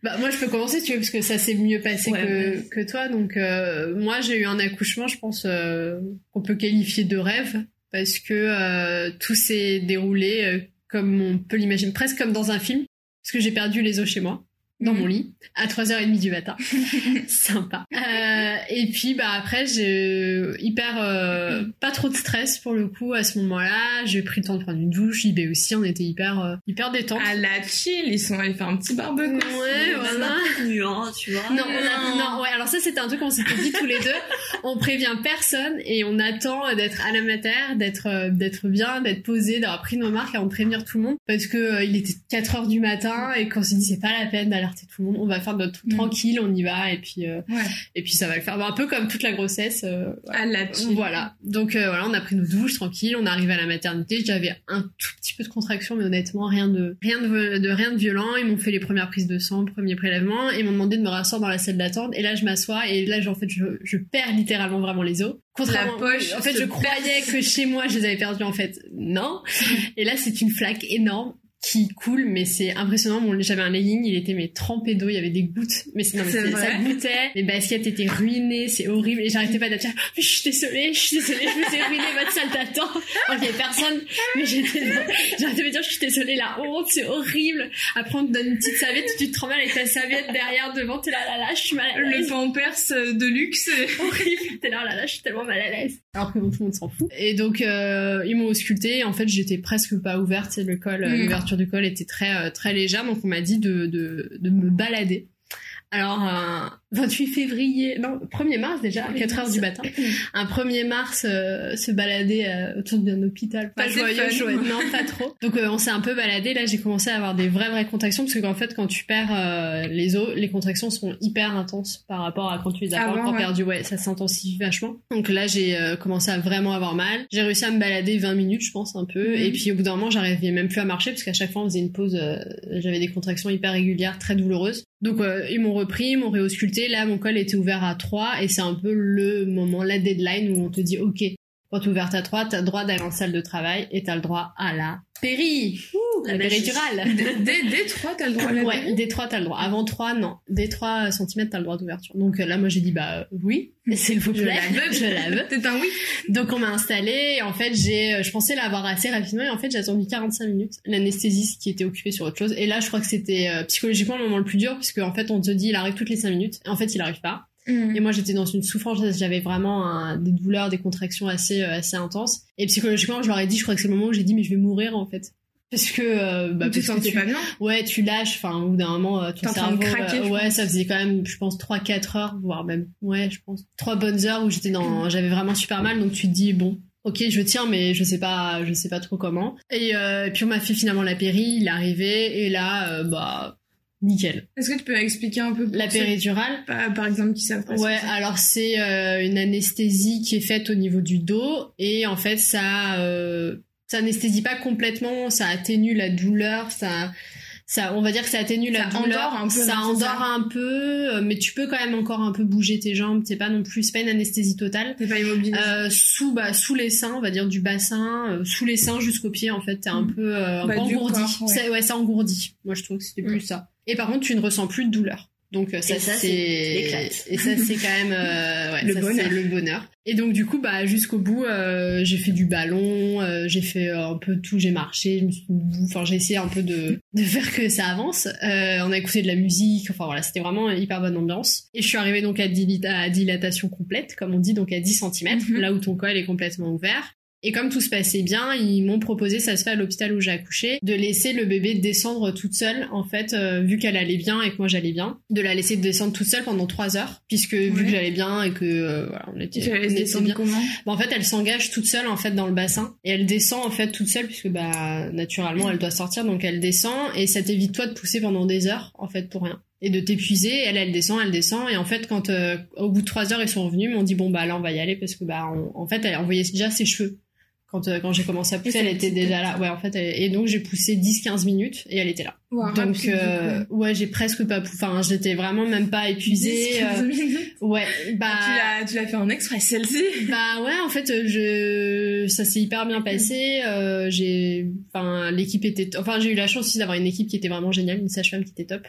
Bah, moi, je peux commencer, tu veux, parce que ça s'est mieux passé Ouais, que, ouais. que toi. Donc, euh, moi, j'ai eu un accouchement, je pense, euh, qu'on peut qualifier de rêve, parce que euh, tout s'est déroulé comme on peut l'imaginer, presque comme dans un film, parce que j'ai perdu les os chez moi. Dans Mhm. mon lit, à 3h30 du matin. Sympa. Euh, et puis, bah, après, j'ai hyper, euh, pas trop de stress pour le coup à ce moment-là. J'ai pris le temps de prendre une douche. IB aussi, on était hyper, euh, hyper détente. À la chill, ils sont allés faire un petit barbecue. Ouais, voilà. Nuant, tu vois. Non, on a- Non. non, ouais, alors ça c'était un truc qu'on s'était dit tous les deux. On prévient personne et on attend d'être à la mater, d'être d'être bien, d'être posé, d'avoir pris nos marques avant de prévenir tout le monde parce que il était 4 heures du matin et qu'on s'est dit c'est pas la peine tout le monde, on va faire notre truc Mm. tranquille, on y va et puis euh, Ouais. et puis ça va le faire. Bon, un peu comme toute la grossesse. euh, voilà. Voilà. Donc euh, voilà, on a pris nos douches tranquille, on est arrivé à la maternité. J'avais un tout petit peu de contraction, mais honnêtement rien de rien de, de rien de violent. Ils m'ont fait les premières prises de sang, premier prélèvement, et ils m'ont demandé de me rasseoir dans la salle d'attente. Et là, je m'assois et là, en fait, je, je perds littéralement vraiment les os. Contrairement, La poche en fait, je croyais que chez moi, je les avais perdus. En fait, non. Et là, c'est une flaque énorme qui coule, mais c'est impressionnant. J'avais un legging, il était mais trempé d'eau, il y avait des gouttes, mais c'est, non, mais ça goûtait. Les baskets étaient ruinées, c'est horrible. Et j'arrêtais pas d'être là, je suis désolée, je suis désolée, je vous ai ruiné votre salle d'attente. Qu'il y avait personne, mais j'étais, j'arrêtais de me dire, je suis désolée, la honte, c'est horrible. Après, on te donne une petite serviette, tu te trembles avec ta serviette derrière, devant, t'es là, là, là, je suis mal à Le l'aise. pampers de luxe. horrible. T'es là, oh là, là, je suis tellement mal à l'aise. Alors que bon, tout le monde s'en fout. Et donc, euh, ils m'ont ausculté. En fait, j'étais presque pas ouverte. c'est Le col, euh, Mm. l'ouverture du col était très, euh, très légère. Donc, on m'a dit de, de, de me balader. Alors, 28 février, non, 1er mars déjà, à 4 heures du matin. Un 1er mars, euh, se balader euh, autour d'un hôpital. Pas Bah, joyeux, non, pas trop. Donc euh, on s'est un peu baladé. Là, j'ai commencé à avoir des vraies, vraies contractions parce qu'en fait, quand tu perds les os, les contractions sont hyper intenses par rapport à quand tu les as pas Avant, encore ouais. perdues. Ouais, ça s'intensifie vachement. Donc là, j'ai commencé à vraiment avoir mal. J'ai réussi à me balader 20 minutes, je pense, un peu. Mhm. Et puis au bout d'un moment, j'arrivais même plus à marcher parce qu'à chaque fois, on faisait une pause. J'avais des contractions hyper régulières, très douloureuses. Donc ils m'ont repris, ils m'ont réausculté. Là, mon col était ouvert à 3 et c'est un peu le moment, la deadline où on te dit OK, quand t'es ouverte à 3, t'as le droit d'aller en salle de travail et t'as le droit à la péri, Ouh, la, péridurale. Dès, dès 3, t'as le droit à la Ouais, dès 3, t'as le droit. Avant 3, non. Dès 3 cm, t'as le droit d'ouverture. Donc euh, là, moi, j'ai dit, bah euh, oui, s'il vous Je plaît. la veux. Je la veux. C'est un oui. Donc on m'a installé et en fait j'ai, euh, je pensais l'avoir assez rapidement et en fait j'ai attendu 45 minutes. L'anesthésiste qui était occupé sur autre chose et là je crois que c'était euh, psychologiquement le moment le plus dur puisque en fait on te dit il arrive toutes les 5 minutes et en fait il arrive pas. Mm. Et moi j'étais dans une souffrance, j'avais vraiment un- des douleurs, des contractions assez euh, assez intenses et psychologiquement je leur ai dit, je crois que c'est le moment où j'ai dit mais je vais mourir en fait. Parce que euh, bah, tu te parce que sentais tu- pas bien Ouais, tu lâches, enfin, au bout d'un moment, euh, T'es ton en train de cerveau, craquer, euh, ouais, pense. ça faisait quand même, je pense, 3-4 heures, voire même, ouais, je pense, 3 bonnes heures où j'étais dans, j'avais vraiment super mal, donc tu te dis, bon, ok, je tiens, mais je sais pas, je sais pas trop comment. Et, euh, et puis on m'a fait finalement la péri, il est arrivé, et là, euh, bah, nickel. Est-ce que tu peux expliquer un peu La péridurale, par, par exemple, qui savent pas ce Ouais, que alors c'est euh, une anesthésie qui est faite au niveau du dos et en fait ça euh, ça anesthésie pas complètement, ça atténue la douleur, ça ça on va dire que ça atténue la douleur, endort un peu, ça endort ça? un peu euh, mais tu peux quand même encore un peu bouger tes jambes, c'est pas non plus c'est pas une anesthésie totale. T'es pas immobilisé. Euh, sous bah sous les seins, on va dire du bassin, euh, sous les seins jusqu'au pied en fait, t'es un Mm. peu euh, un Bah, peu engourdi. corps, ouais. Ça- ouais, ça engourdit. Moi je trouve que c'était plus ça. Et par contre, tu ne ressens plus de douleur. Donc euh, ça, ça, c'est et ça c'est quand même euh, ouais, Le ça, bonheur. le bonheur. Et donc du coup bah jusqu'au bout euh, j'ai fait du ballon, euh, j'ai fait euh, un peu tout, j'ai marché, enfin j'ai essayé un peu de de faire que ça avance. Euh, on a écouté de la musique, enfin voilà, c'était vraiment une hyper bonne ambiance. Et je suis arrivée donc à dilatation complète comme on dit donc à 10 cm, Mhm. là où ton col est complètement ouvert. Et comme tout se passait bien, ils m'ont proposé, ça se fait à l'hôpital où j'ai accouché, de laisser le bébé descendre toute seule, en fait, euh, vu qu'elle allait bien et que moi j'allais bien, de la laisser descendre toute seule pendant trois heures, puisque vu que j'allais bien et que euh, voilà, on était, on était bien. comment? Bon, en fait, elle s'engage toute seule en fait dans le bassin et elle descend en fait toute seule puisque bah naturellement elle doit sortir, donc elle descend et ça t'évite toi de pousser pendant des heures en fait pour rien et de t'épuiser. Elle, elle descend, elle descend et en fait quand euh, au bout de trois heures ils sont revenus, ils m'ont dit bon bah là on va y aller parce que bah on- en fait elle envoyait déjà ses cheveux. Quand, euh, quand j'ai commencé à pousser, elle était déjà là. Ouais, en fait, elle- et donc j'ai poussé 10-15 minutes et elle était là. Wow, donc, euh, ouais, j'ai presque pas, pou- enfin, j'étais vraiment même pas épuisée. 10, 15 euh, ouais, bah, Tu l'as, tu l'as fait en express, celle-ci. bah ouais, en fait, euh, je, ça s'est hyper bien passé. Euh, j'ai, enfin, l'équipe était, enfin, j'ai eu la chance aussi d'avoir une équipe qui était vraiment géniale, une sage-femme qui était top.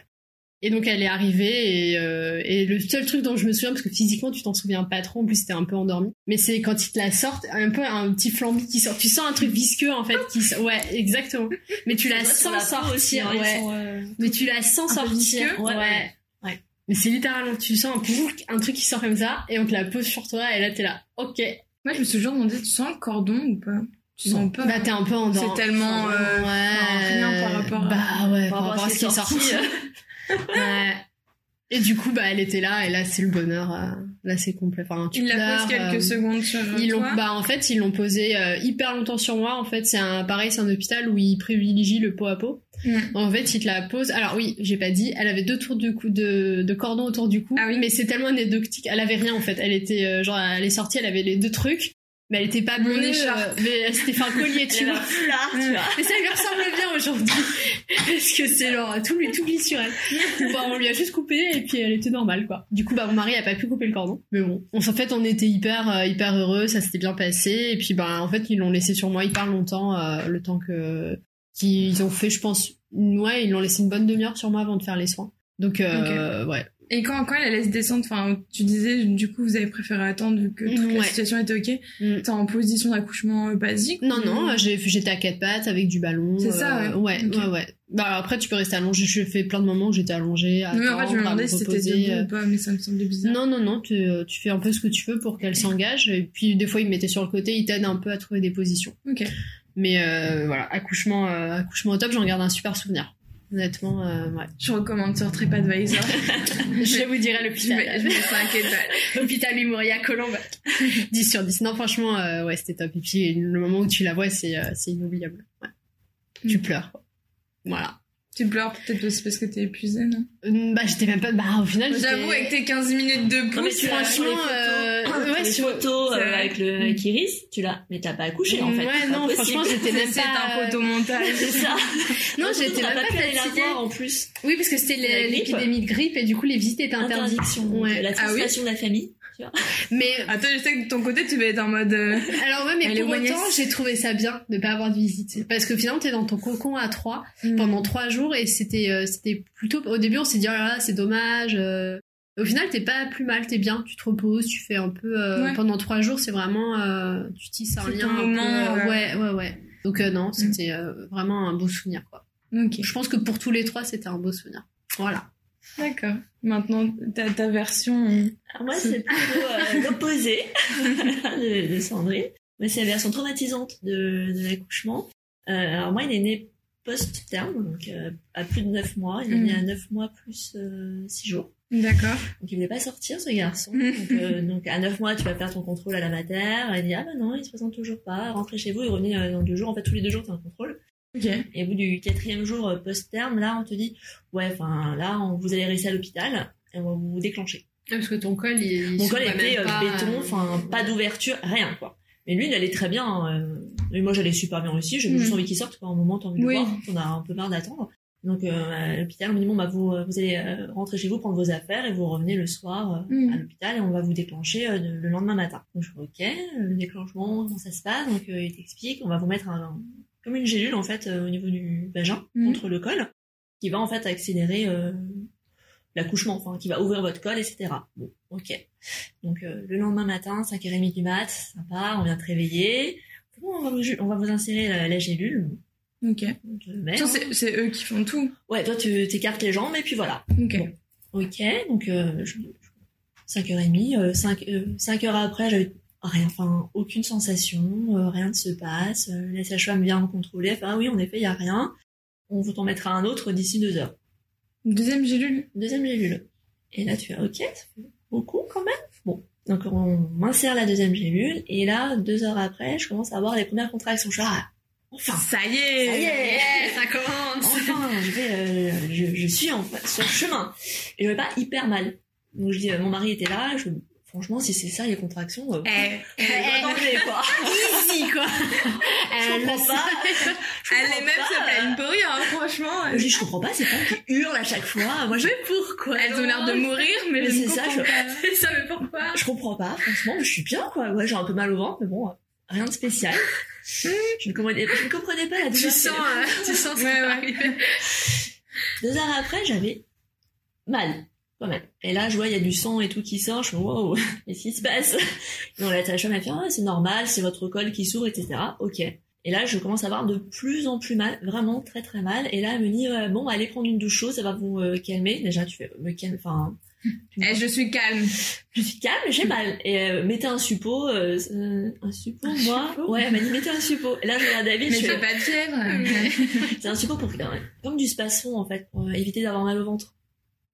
Et donc elle est arrivée et, euh, et le seul truc dont je me souviens parce que physiquement tu t'en souviens pas trop en plus c'était un peu endormi mais c'est quand ils te la sortent un peu un petit flambi qui sort. Tu sens un truc visqueux en fait qui sort- ouais exactement. Mais tu la sens aussi, sortir hein, ouais. sont, euh, mais tu la sens Un peu sortir visqueux. ouais, Ouais, mais c'est littéralement tu sens un, un truc qui sort comme ça et on te la pose sur toi et là t'es là. Ok. Moi, je me suis toujours demandé, tu sens le cordon ou pas? Tu sens pas? Bah t'es un peu endormi. C'est tellement, euh, ouais. rien par rapport à- Bah ouais, par rapport à ce qui est sorti. ouais. Et du coup bah elle était là et là c'est le bonheur. euh, Là c'est complet. Enfin tu Il la pleures, pose quelques euh, secondes sur Ils l'ont, bah en fait ils l'ont posé euh, hyper longtemps sur moi. En fait c'est un pareil c'est un hôpital où ils privilégient le pot à pot. En fait ils te la posent. Alors oui j'ai pas dit. Elle avait deux tours de cou de, de cordon autour du cou. Ah oui. Mais c'est tellement anecdotique. Elle avait rien en fait. Elle était genre elle est sortie. Elle avait les deux trucs. Mais elle était pas bleue. euh, mais c'était fait un collier tu vois. foulard, tu vois. Mais ça lui ressemble bien aujourd'hui. Parce que c'est genre tout lui tout glisse sur elle. Bon, on lui a juste coupé et puis elle était normale quoi. Du coup bah mon mari a pas pu couper le cordon. Mais bon, en fait on était hyper euh, hyper heureux, ça s'était bien passé et puis bah en fait ils l'ont laissé sur moi hyper longtemps euh, le temps que qu'ils ont fait je pense ouais, ils l'ont laissé une bonne demi-heure sur moi avant de faire les soins. Donc euh, ouais. Et quand, quand elle laisse descendre, enfin, tu disais, du coup, vous avez préféré attendre vu que toute la situation était ok. Mm. T'es en position d'accouchement euh, basique Non ou- non, j'ai j'étais à quatre pattes avec du ballon. C'est ça, euh, ouais. ouais. Ouais ouais. Bah après tu peux rester allongé, j'ai fait plein de moments où j'étais allongée à Non, mais en fait, je me demandais si c'était euh, ou pas, mais ça me semblait bizarre. Non, non, non, tu, euh, tu fais un peu ce que tu veux pour qu'elle s'engage. Et puis, des fois, ils me mettaient sur le côté, ils t'aident un peu à trouver des positions. Ok. Mais euh, voilà, accouchement, euh, accouchement au top, j'en garde un super souvenir. Honnêtement, euh, ouais. Je recommande sur TripAdvisor. je vous dirai l'hôpital. je mets 5 étoiles. Hôpital Memoria Colombe. 10 sur 10. Non, franchement, euh, ouais, c'était top. Et puis, le moment où tu la vois, c'est euh, inoubliable. Ouais. Tu Mm. pleures. quoi. Voilà. Tu pleures peut-être aussi parce que t'es épuisé, non Hum, Bah, j'étais même pas. Bah, au final, J'avoue, avec tes 15 minutes de pouce, franchement, euh, ouais, les sur- photos c'est euh, avec le avec Iris, tu l'as, mais t'as pas accouché en fait. Ouais, C'est non, pas franchement, possible. j'étais même c'est pas. un photomontage. C'est ça. Non, j'étais même pas la fatiguée. voir en plus. Oui, parce que c'était l'épidémie de grippe et du coup, les visites étaient interdites. Interdiction. Ouais. La Ah oui de la famille. Tu vois. Mais Attends, je sais que de ton côté, tu vas être en mode. euh, alors ouais, mais pour autant, j'ai trouvé ça bien de pas avoir de visite, parce que finalement, t'es dans ton cocon à trois Mm. pendant trois jours et c'était euh, c'était plutôt. Au début, on s'est dit oh là là, c'est dommage. euh. Au final, t'es pas plus mal, t'es bien, tu te reposes, tu fais un peu euh, Ouais. pendant trois jours, c'est vraiment euh, tu tisses un C'est lien ton un moment, peu, ouais ouais ouais. Donc euh, non, c'était euh, vraiment un beau souvenir quoi. Ok, Je pense que pour tous les trois, c'était un beau souvenir. Voilà. D'accord. Maintenant, ta, ta version. euh, Alors moi, c'est plutôt euh, l'opposé de, de Sandrine. Moi, c'est la version traumatisante de, de l'accouchement. Euh, alors moi, il est né post-terme, donc euh, à plus de 9 mois. Il est né à 9 mois plus 6 jours. D'accord. Donc il voulait pas sortir ce garçon. Donc, euh, donc à 9 mois, tu vas faire ton contrôle à la mater. Elle dit ah bah non, il se présente toujours pas. Rentrez chez vous, il euh, dans deux jours. En fait, tous les deux jours, t'as un contrôle. Ok. Et au bout du quatrième jour euh, post-terme, là, on te dit ouais, enfin là, on, vous allez rester à l'hôpital et on va vous déclencher. Parce que ton col, il, Mon col était euh, béton, euh, enfin pas d'ouverture, rien quoi. Mais lui, il allait très bien. euh, et moi, j'allais super bien aussi. J'avais Mhm. juste envie qu'il sorte. Quoi. À un moment, t'as envie de Oui. voir. On a un peu marre d'attendre. Donc euh, à l'hôpital, on me dit bon bah vous euh, vous allez rentrer chez vous, prendre vos affaires et vous revenez le soir Mhm. à l'hôpital et on va vous déclencher le lendemain matin. Donc je fais ok, le déclenchement, comment ça se passe? Donc euh, il t'explique, on va vous mettre un, comme une gélule en fait euh, au niveau du vagin Mhm. contre le col, qui va en fait accélérer euh, l'accouchement, enfin qui va ouvrir votre col, etc. Bon, ok. Donc euh, le lendemain matin, 5h30 du mat, sympa, on vient te réveiller. Bon, on va vous, on va vous insérer la, la gélule. Ok. C'est eux qui font tout. Ouais, toi tu t'écartes les jambes et puis voilà. Ok. Bon. Ok, donc euh, je- 5h30, euh, 5, euh, 5 heures après, j'avais rien, enfin aucune sensation, euh, rien ne se passe. Euh, la sage-femme vient me contrôler, ah oui, en effet, il y a rien. On vous en mettra un autre d'ici deux heures. Deuxième gélule. Deuxième gélule. Et là, tu fais ok, beaucoup quand même. Bon, donc on m'insère la deuxième gélule et là, deux heures après, je commence à avoir les premières contractions. Je fais ah, enfin, Ça y est. Ça y est. Yeah, ça commence. enfin, je vais, euh, je, je suis en, sur le chemin. Et je vais pas hyper mal. Donc je dis, euh, mon mari était là, je, franchement, si c'est ça les contractions, euh, Eh, on est pas danger, quoi. Easy, quoi. Je Elle comprends pas. Je Elle comprends les mêmes se plaignent pour rien, hein, franchement. Je dis, je comprends pas, c'est pas qui hurle à chaque fois. Moi, je, Mais pourquoi? Elles ont l'air de mourir, mais, Mais je ne c'est ça, comprends je- pas. C'est ça, mais pourquoi? Je comprends pas, franchement, je suis bien, quoi. Ouais, j'ai un peu mal au ventre, mais bon, euh, rien de spécial. Je ne comprenais, je ne comprenais pas la Tu douleur. sens, euh, tu sens ça Ouais, ouais. arriver. Deux heures après, j'avais mal, Et là, je vois, il y a du sang et tout qui sort. Je me dis, wow, qu'est-ce qui se passe? Donc la sage-femme m'a fait, ah, c'est normal, c'est votre col qui s'ouvre, etc. Ok. Et là, je commence à avoir de plus en plus mal, vraiment très très mal. Et là, elle me dit, euh, bon, allez prendre une douche chaude, ça va vous euh, calmer. Déjà, tu fais, me calme, enfin... Eh, je suis calme. je suis calme, j'ai mal. Et euh, mettez un suppôt, euh, un suppôt, moi. suppôt ouais, elle m'a dit mettez un suppôt. Et là, je regarde David, Mais fais, pas de fièvre. c'est un suppôt pour comme du spasson en fait, pour éviter d'avoir mal au ventre.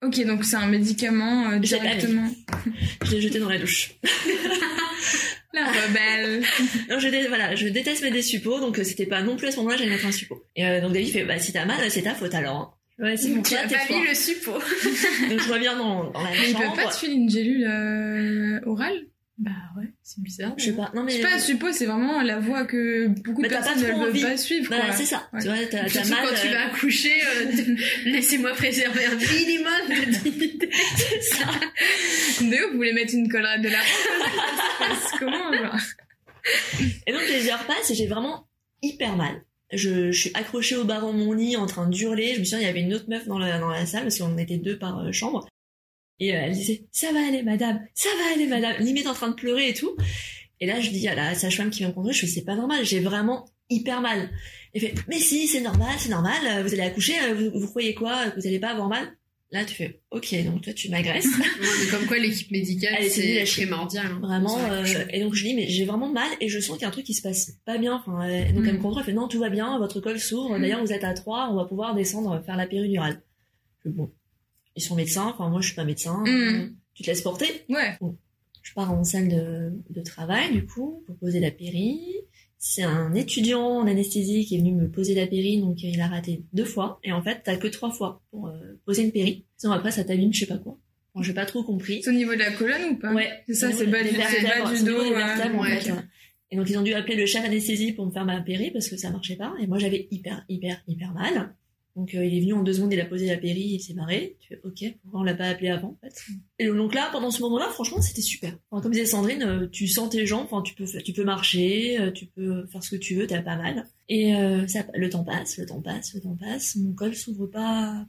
Ok, donc c'est un médicament euh, directement. Je l'ai jeté dans la douche. La rebelle. Non, je dé- voilà, je déteste mettre des suppos, donc euh, c'était pas non plus à ce moment-là, j'allais mettre un suppôt. Et euh, donc David fait, bah si t'as mal, c'est ta faute alors. hein. Ouais, c'est mon pas mis le suppôt. Donc je reviens dans, dans la Mais il peut chambre. pas te filer une gélule euh, orale? Bah ouais, c'est bizarre. Je sais pas, non mais. Je sais pas, suppôt, c'est vraiment la voie que beaucoup de Mais personnes ne veulent pas suivre. Bah, c'est ça. Ouais. Tu vois, t'as t'as mal. quand tu euh, vas accoucher, euh, laissez-moi préserver un minimum de dignité. c'est ça. Vous voulez mettre une collerette de la passe comment genre Et donc les heures passent et j'ai vraiment hyper mal. Je, je suis accrochée au barreau de mon lit en train d'hurler. Je me souviens, il y avait une autre meuf dans la, dans la salle parce qu'on était deux par euh, chambre. Et euh, elle disait, ça va aller madame, ça va aller madame, limite en train de pleurer et tout. Et là, je dis à la sage-femme qui vient me contrôler, je fais, c'est pas normal, j'ai vraiment hyper mal. Elle fait, mais si, c'est normal, c'est normal, euh, vous allez accoucher, euh, vous, vous croyez quoi, vous allez pas avoir mal Là, tu fais, ok, donc toi, tu m'agresses. comme quoi, l'équipe médicale, c'est primordial. hein, Vraiment. euh, et donc, je dis, mais j'ai vraiment mal et je sens qu'il y a un truc qui se passe pas bien. Enfin, euh, donc, elle me Mm. contrôle, elle fait, non, tout va bien, votre col s'ouvre. D'ailleurs, vous êtes à trois, on va pouvoir descendre faire la péridurale. Je bon, ils sont médecins. Enfin, moi, je suis pas médecin. Mm. euh, Tu te laisses porter. Ouais. Je pars en salle de, de travail, du coup, pour poser la péri. C'est un étudiant en anesthésie qui est venu me poser la péri, donc il a raté deux fois. Et en fait, t'as que trois fois pour euh, poser une péri. Sinon, après, ça t'abîme, je sais pas quoi. Bon, j'ai pas trop compris. C'est au niveau de la colonne ou pas? Ouais. C'est ça, c'est bas du, dos. ouais. Et donc, ils ont dû appeler le chef anesthésie pour me faire ma péri parce que ça marchait pas. Et moi, j'avais hyper, hyper, hyper mal. Donc, euh, il est venu en deux secondes, il a posé la péri, il s'est barré. Tu fais, ok, pourquoi on l'a pas appelé avant, Et donc là, pendant ce moment-là, franchement, c'était super. Comme disait Sandrine, euh, tu sens tes jambes, tu peux, tu peux marcher, euh, tu peux faire ce que tu veux, t'as pas mal. Et ça, le temps passe, le temps passe, le temps passe. Mon col s'ouvre pas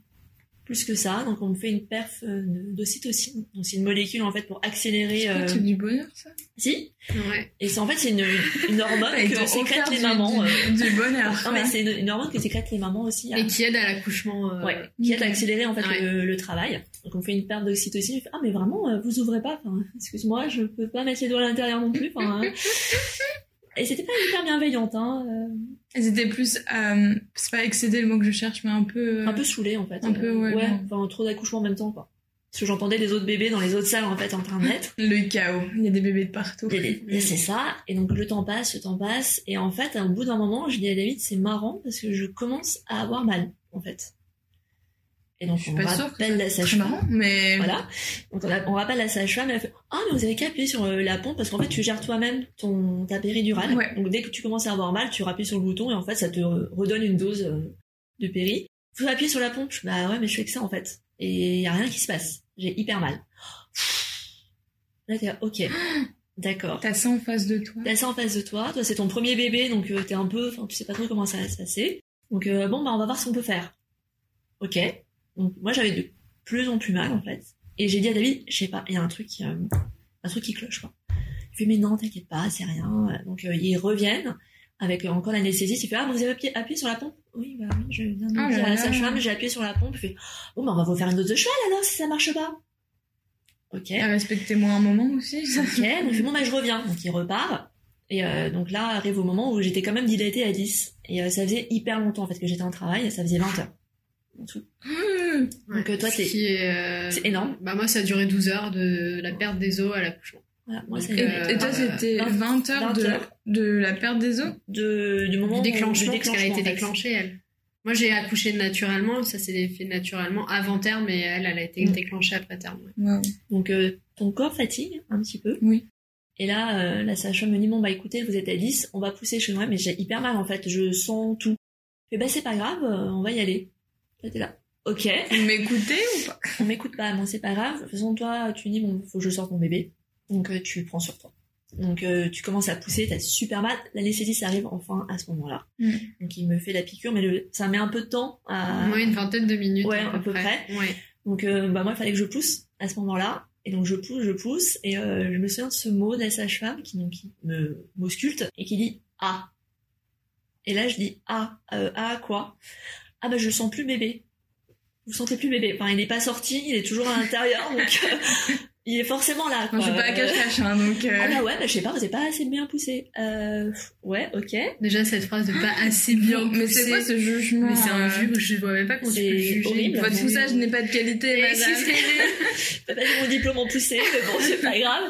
plus que ça, donc on me fait une perf euh, d'ocytocine. Donc c'est une molécule en fait pour accélérer. C'est euh, c'est du bonheur, ça Si, Ouais. et c'est en fait c'est une, une hormone que sécrètent les mamans. Du, euh. du bonheur. Non mais c'est une, une hormone que sécrètent les mamans aussi. à- Et qui aide à l'accouchement. euh, Ouais, qui aide à accélérer en fait Ouais. le, le travail. Donc on fait une il fait, Ah mais vraiment, vous ouvrez pas. Enfin, excuse-moi, je peux pas mettre les doigts à l'intérieur non plus. Enfin, hein. Et c'était pas hyper bienveillante, hein. euh, Elles étaient plus, euh, c'est pas excédé le mot que je cherche, mais un peu. euh, un peu saoulée en fait. Un peu, ouais, Ouais, enfin trop d'accouchements en même temps quoi. Parce que j'entendais les autres bébés dans les autres salles en fait en train de naître. Le chaos. Il y a des bébés de partout. Des- et c'est ça. Et donc le temps passe, le temps passe. Et en fait, au bout d'un moment, je dis à David, c'est marrant parce que je commence à avoir mal en fait. Et donc Je on rappelle la sage-femme. marrant, mais. Voilà. Donc on, a- on rappelle la sage-femme, elle fait Ah, mais vous avez qu'à appuyer sur euh, la pompe parce qu'en fait tu gères toi-même ton ta péridurale. Ouais. Donc dès que tu commences à avoir mal, tu rappuies sur le bouton et en fait ça te re- redonne une dose euh, de péri. Vous appuyez sur la pompe. Bah ouais, mais je fais que ça en fait. Et y a rien qui se passe. J'ai hyper mal. Là t'es là, ok, d'accord. T'as ça en face de toi. T'as ça en face de toi. Toi c'est ton premier bébé donc euh, t'es un peu, enfin tu sais pas trop comment ça va se passer. Donc euh, bon bah on va voir ce qu'on peut faire. Ok. Donc moi j'avais de plus en plus mal en fait. Et j'ai dit à David, je sais pas, il y a un truc qui, euh, un truc qui cloche quoi. Il fait mais non t'inquiète pas, c'est rien. Donc euh, ils reviennent avec euh, encore l'anesthésiste. Il fait ah vous avez appuyé, appuyé sur la pompe? Oui bah oui je viens de dire à la sage-femme j'ai appuyé sur la pompe. Il fait bon bah on va vous faire une dose de cheval alors si ça marche pas. Ok. Ah, Respectez-moi un moment aussi. Ok, donc il fait, bon bah je reviens. Donc il repart. Et euh, donc là arrive au moment où j'étais quand même dilatée à 10. Et euh, ça faisait hyper longtemps en fait que j'étais en travail, ça faisait 20 heures. En tout. Donc, euh, toi, t'es- euh, c'est énorme. Bah moi, ça a duré 12 heures de la perte des os à l'accouchement. Voilà, moi Donc, euh, et toi, c'était 20 20 heures, 20 de, heures. de la perte des os de, du moment Du où- déclenchement, parce qu'elle a été déclenchée, elle. Moi, j'ai accouché naturellement, ça s'est fait naturellement avant terme, et elle, elle a été Mm. déclenchée après terme. ouais. Donc euh, ton corps fatigue un petit peu. Oui. Et là, euh, la sage-femme me dit bon bah écoutez, vous êtes à 10, on va pousser chez moi, mais j'ai hyper mal en fait, je sens tout. Je fais bah c'est pas grave, euh, on va y aller. Là t'es là. Ok. Vous m'écoutez ou pas? On m'écoute pas, bon c'est pas grave. De toute façon, toi, tu dis bon, faut que je sorte mon bébé, donc euh, tu prends sur toi. Donc euh, tu commences à pousser, t'as super mal. L'anesthésiste arrive enfin à ce moment-là. Mm. Donc il me fait la piqûre, mais le, ça met un peu de temps à. Ouais, une vingtaine de minutes. Ouais, à peu, à peu près. Ouais. Donc euh, bah moi il fallait que je pousse à ce moment-là. Et donc je pousse, je pousse, et je me souviens de ce mot de la sage-femme qui, donc, qui me m'ausculte et qui dit ah. Et là je dis ah, ah quoi? Ah bah je sens plus bébé. Vous sentez plus bébé. Enfin il n'est pas sorti, il est toujours à l'intérieur, donc euh, il est forcément là. Non, Quoi. je suis pas à cache-cache, hein, donc... euh, Ah bah ouais, bah je sais pas, vous avez pas assez bien poussé. Euh, ouais, ok. Déjà, cette phrase de pas assez bien Mais c'est poussé. quoi ce jugement Mais c'est un euh, juge, je vois même pas comment tu peux c'est le juger. horrible. Votre Mais- poussage n'est pas de qualité, Et madame. si pas mon diplôme en poussé, mais bon, c'est pas grave.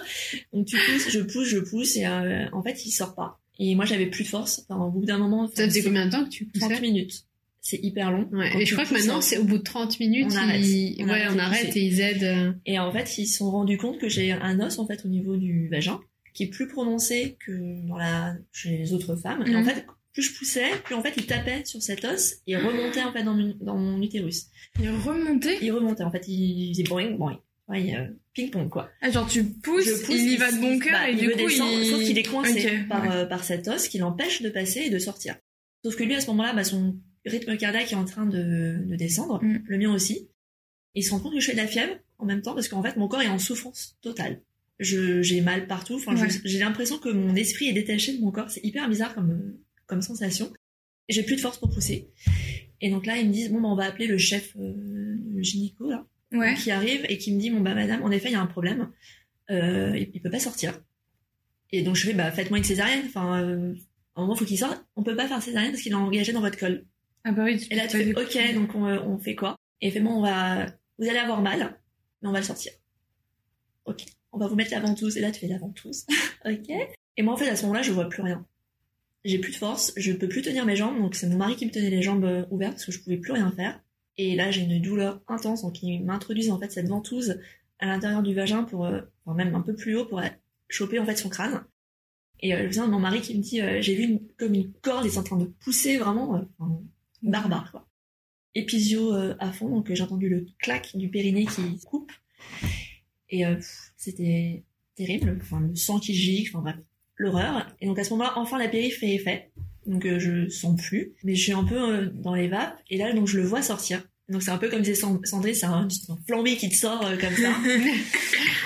Donc tu pousses, je pousse, je pousse, et euh, en fait, il sort pas. Et moi, j'avais plus de force. Enfin, au bout d'un moment, Ça faisait combien de temps que tu 30 poussais minutes. C'est hyper long. Ouais, et je crois que maintenant, c'est au bout de 30 minutes, On arrête. ils... On ouais, arrête on arrête et ils aident. euh, Et en fait, ils se sont rendus compte que j'ai un os, en fait, au niveau du vagin, qui est plus prononcé que dans la, chez les autres femmes. Et en Mhm. fait, plus je poussais, plus en fait, il tapait sur cet os et remontait, en fait, dans mon, dans mon utérus. Il remonté Il remontait, en fait, il faisait boing, boing. Ouais, euh, ping-pong, quoi. Ah, genre tu pousses, pousse, il y va de bon cœur bah, et il du coup descendre, il... sauf qu'il est coincé par, ouais. euh, par cet os qui l'empêche de passer et de sortir. Sauf que lui, à ce moment-là, bah, son rythme cardiaque est en train de, de descendre, Mm. le mien aussi. Et il se rend compte que je fais de la fièvre en même temps parce qu'en fait, mon corps est en souffrance totale. Je, j'ai mal partout. Enfin, Ouais. j'ai l'impression que mon esprit est détaché de mon corps. C'est hyper bizarre comme, comme sensation. J'ai plus de force pour pousser. Et donc là, ils me disent, bon, bah, on va appeler le chef, euh, le gynéco, là. Ouais. qui arrive et qui me dit bon bah madame, en effet il y a un problème, euh, il, il peut pas sortir. Et donc je fais bah faites-moi une césarienne. Enfin, euh, à un moment faut qu'il sorte. On peut pas faire césarienne parce qu'il est engagé dans votre col. Ah bah oui. tu Et là tu fais ok donc on, euh, on fait quoi? Et il fait bon on va vous allez avoir mal, mais on va le sortir. Ok. On va vous mettre la ventouse et là tu fais la ventouse. ok. Et moi en fait à ce moment-là je vois plus rien. J'ai plus de force, je peux plus tenir mes jambes, donc c'est mon mari qui me tenait les jambes euh, ouvertes parce que je pouvais plus rien faire. Et là j'ai une douleur intense, donc ils m'introduisent en fait cette ventouse à l'intérieur du vagin pour, euh, enfin même un peu plus haut pour euh, choper en fait son crâne. Et euh, je me souviens de mon mari qui me dit j'ai vu une, comme une corde, ils sont en train de pousser vraiment, enfin, barbare quoi. Épisio euh, à fond, donc euh, j'ai entendu le clac du périnée qui coupe. Et euh, c'était terrible, enfin le sang qui gicle, enfin bref, l'horreur. Et donc à ce moment-là, enfin la péri fait effet. Donc euh, je sens plus, mais je suis un peu euh, dans les vapes. Et là, donc je le vois sortir. Donc c'est un peu comme disait Sand- Sandrine, c'est un, un flambé qui te sort euh, comme ça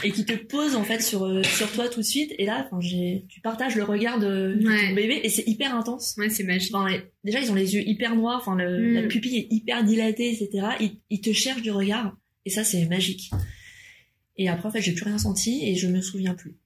et qui te pose en fait sur euh, sur toi tout de suite. Et là, enfin j'ai, tu partages le regard de, Ouais. ton bébé et c'est hyper intense. Ouais, c'est magique. Enfin, déjà, ils ont les yeux hyper noirs, enfin, le- Mm. la pupille est hyper dilatée, etc. Ils, ils te cherchent du regard, et ça, c'est magique. Et après, en fait, j'ai plus rien senti et je me souviens plus.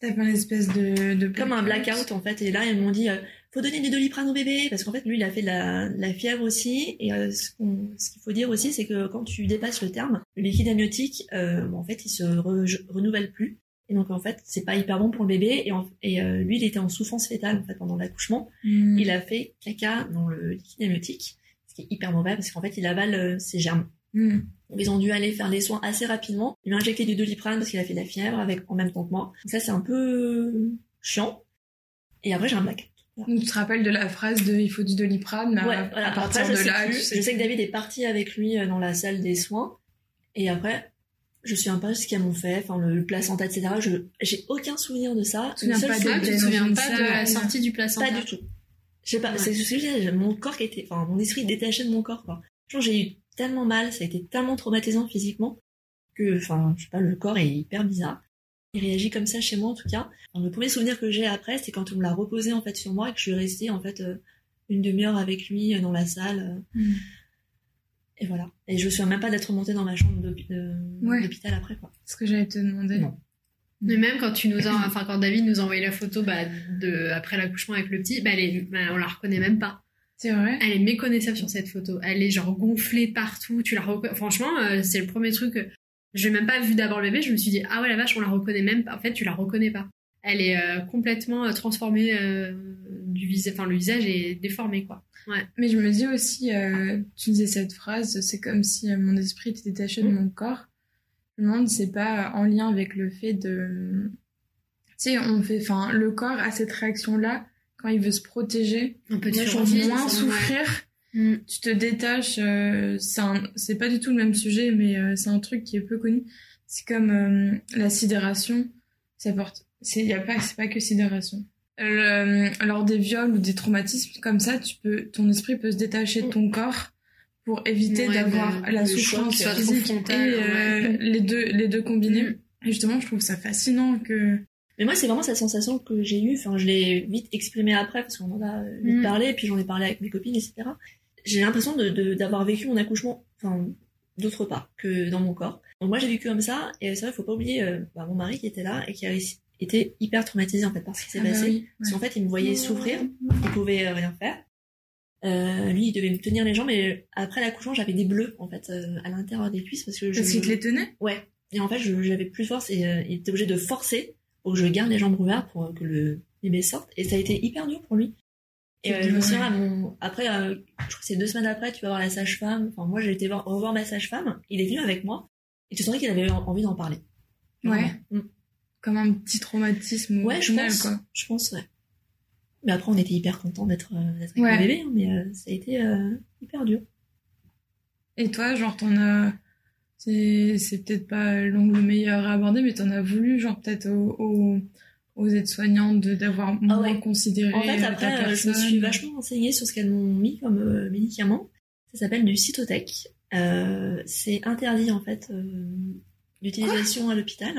T'as fait une espèce de, de Comme un blackout, en fait. Et là, ils m'ont dit, euh, faut donner des doliprane au bébé, parce qu'en fait, lui, il a fait de la, de la fièvre aussi. Et euh, ce qu'on- ce qu'il faut dire aussi, c'est que quand tu dépasses le terme, le liquide amniotique, euh, bon, en fait, il se re- renouvelle plus. Et donc, en fait, c'est pas hyper bon pour le bébé. Et, en- et euh, lui, il était en souffrance fétale, en fait, pendant l'accouchement. Mm. il a fait caca dans le liquide amniotique, ce qui est hyper mauvais parce qu'en fait il avale euh, ses germes. Mm. Donc ils ont dû aller faire les soins assez rapidement. Il m'a injecté du doliprane parce qu'il a fait de la fièvre avec en même temps que moi. Donc ça c'est un peu chiant. Et après j'ai un black. Donc, tu te rappelles de la phrase de il faut du doliprane, ouais, à, voilà. à partir Après de là, plus. tu sais je sais que David est parti avec lui euh, dans la salle des soins. Et après je suis un peu ce qu'ils m'ont fait, enfin le placenta, etc. Je j'ai aucun souvenir de ça. Tu te souviens Le pas de- te souviens pas de la sortie du placenta Pas du tout. Je sais pas, Ouais. c'est ce que mon corps qui était, enfin, mon esprit détaché de mon corps, quoi. Genre, j'ai eu tellement mal, ça a été tellement traumatisant physiquement, que, enfin, je sais pas, le corps est hyper bizarre. Il réagit comme ça chez moi, en tout cas. Alors, le premier souvenir que j'ai après, c'est quand on me l'a reposé, en fait, sur moi, et que je suis restée, en fait, euh, une demi-heure avec lui euh, dans la salle. euh, Mm. Et voilà. Et je me souviens même pas d'être montée dans ma chambre Ouais. d'hôpital après, quoi. ce que j'allais te demander. Non. Mais même quand tu nous as, enfin quand David nous a envoyé la photo bah, de après l'accouchement avec le petit, bah, elle est, bah, on la reconnaît même pas. C'est vrai Elle est méconnaissable sur cette photo. Elle est genre gonflée partout. Tu la reconnais. Franchement, euh, c'est le premier truc. Je n'ai même pas vu d'abord le bébé. Je me suis dit ah ouais la vache, on la reconnaît même pas. En fait, tu la reconnais pas. Elle est euh, complètement euh, transformée euh, du visage. Enfin, le visage est déformé quoi. Ouais. Mais je me dis aussi, euh, tu disais cette phrase, c'est comme si mon esprit était détaché de Mm. mon corps. Je me demande si c'est pas en lien avec le fait de... Tu sais, on fait... Enfin, le corps a cette réaction-là quand il veut se protéger. Un peu de Pour survie, moins souffrir, ouais. Mm. tu te détaches. euh, c'est pas du tout le même sujet, mais euh, c'est un truc qui est peu connu. C'est comme euh, la sidération. Ça porte. C'est pas. C'est pas que sidération. Le- lors des viols ou des traumatismes comme ça, tu peux, ton esprit peut se détacher de ton corps pour éviter Ouais, d'avoir la souffrance physique et euh, ouais. les deux les deux combinés. Mm. Et justement, je trouve ça fascinant que Mais moi, c'est vraiment cette sensation que j'ai eue. Enfin, je l'ai vite exprimée après parce qu'on en a vite Mm. parlé, puis j'en ai parlé avec mes copines, etc. J'ai l'impression d'avoir vécu mon accouchement, enfin, d'autre part que dans mon corps. Donc moi, j'ai vécu comme ça, et c'est vrai, faut pas oublier euh, bah, mon mari qui était là et qui a été hyper traumatisé en fait par ce qui s'est Ah bah passé. oui, Parce qu'en fait, il me voyait souffrir, il pouvait euh, rien faire. Euh, lui, il devait me tenir les jambes, et après l'accouchement, j'avais des bleus en fait à l'intérieur des cuisses parce que je parce qu'il te les tenait? Ouais. Et en fait, j'avais plus de force et il était obligé de forcer pour que je garde les jambes ouvertes pour que le bébé sorte. Et ça a été hyper dur pour lui. Et euh, je me souviens, mon... après, euh, je crois que c'est deux semaines après, tu vas voir la sage-femme. Enfin, moi, j'ai été voir, revoir ma sage-femme. Il est venu avec moi. Et tu sentais qu'il avait en- envie d'en parler. Ouais. Mm. Comme un petit traumatisme. au Ouais, je final, pense. quoi. Je pense, ouais. Mais après, on était hyper contents d'être euh, avec Ouais. le bébé. hein, mais euh, ça a été euh, hyper dur. Et toi, genre, t'en as. C'est peut-être pas l'angle meilleur à aborder, mais t'en as voulu, genre, peut-être aux, aux aides-soignantes de- d'avoir moins ouais. considéré. En fait, euh, ta après, euh, je me suis vachement renseignée sur ce qu'elles m'ont mis comme euh, médicament. Ça s'appelle du cytotec. Euh, c'est interdit, en fait, euh, d'utilisation à l'hôpital.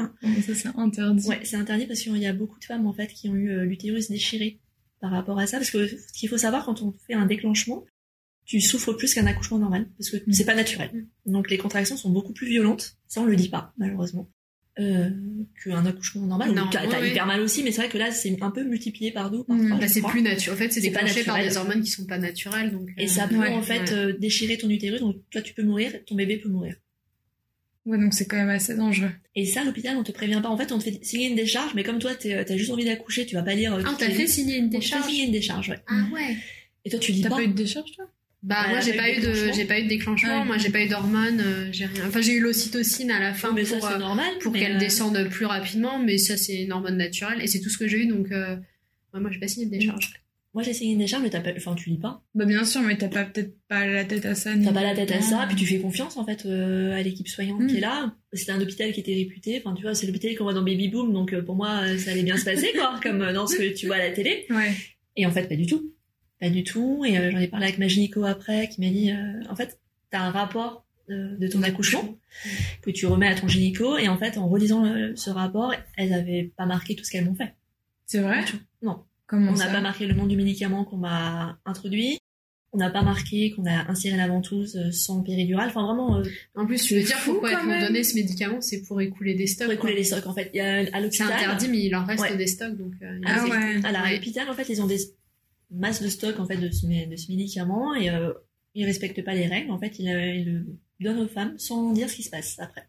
Ça, c'est interdit. Ouais, c'est interdit parce qu'il y a beaucoup de femmes, en fait, qui ont eu l'utérus déchiré par rapport à ça. Parce que ce qu'il faut savoir, quand on fait un déclenchement, tu souffres plus qu'un accouchement normal parce que c'est pas naturel. Donc les contractions sont beaucoup plus violentes. Ça on le dit pas malheureusement. Euh, qu'un accouchement normal. Non, t'as t'as hyper mal aussi, mais c'est vrai que là c'est un peu multiplié par deux. Mm. Bah, c'est plus naturel. En fait, c'est déclenché par des hormones qui sont pas naturelles. Donc, Et euh, ça peut Ouais, en fait ouais. euh, déchirer ton utérus, donc toi tu peux mourir, ton bébé peut mourir. Ouais, donc c'est quand même assez dangereux. Et ça, l'hôpital, on te prévient pas. En fait, on te fait signer une décharge, mais comme toi, t'as juste envie d'accoucher, tu vas pas lire. Ah, on toutes t'a les- fait signer une On te fait décharge signer une décharge, ouais. Ah ouais. Et toi, tu dis T'as pas. pas eu de décharge, toi? Bah, moi, j'ai pas pas eu de j'ai pas eu de déclenchement. Ouais. Moi, j'ai pas eu d'hormones, euh, j'ai rien. Enfin, j'ai eu l'ocytocine à la fin mais pour, euh, normal. pour qu'elle euh, descende plus rapidement, mais ça, c'est une hormone naturelle et c'est tout ce que j'ai eu, donc, euh, ouais, moi, j'ai pas signé de décharge. Moi, j'ai signé une décharge, mais t'as pas... enfin, tu lis pas. Bah bien sûr, mais t'as pas peut-être pas la tête à ça. T'as pas la tête à ça, puis tu fais confiance, en fait, euh, à l'équipe soignante qui est là. C'était un hôpital qui était réputé. Enfin, tu vois, c'est l'hôpital qu'on voit dans Baby Boom, donc euh, pour moi, ça allait bien se passer, quoi, comme euh, dans ce que tu vois à la télé. Ouais. Et en fait, pas du tout. Pas du tout. Et euh, j'en ai parlé avec ma gynéco après, qui m'a dit, euh, en fait, t'as un rapport euh, de ton accouchement que tu remets à ton gynéco, et en fait, en relisant le- ce rapport, elles avaient pas marqué tout ce qu'elles m'ont fait. C'est vrai? Non. Comment On n'a pas marqué le nom du médicament qu'on m'a introduit. On n'a pas marqué qu'on a inséré la ventouse sans péridurale. Enfin, vraiment, euh, En plus, tu C'est veux dire pourquoi elles m'ont donné ce médicament, c'est pour écouler des stocks. pour écouler les stocks, en fait. Il y a à C'est l'hôpital. interdit, mais il en reste Ouais. des stocks, donc. euh, Ah des- ouais. Alors, à Ouais. l'hôpital, en fait, ils ont des masses de stock, en fait, de ce, mé- de ce médicament et euh, ils respectent pas les règles. En fait, euh, ils le donnent aux femmes sans dire ce qui se passe après.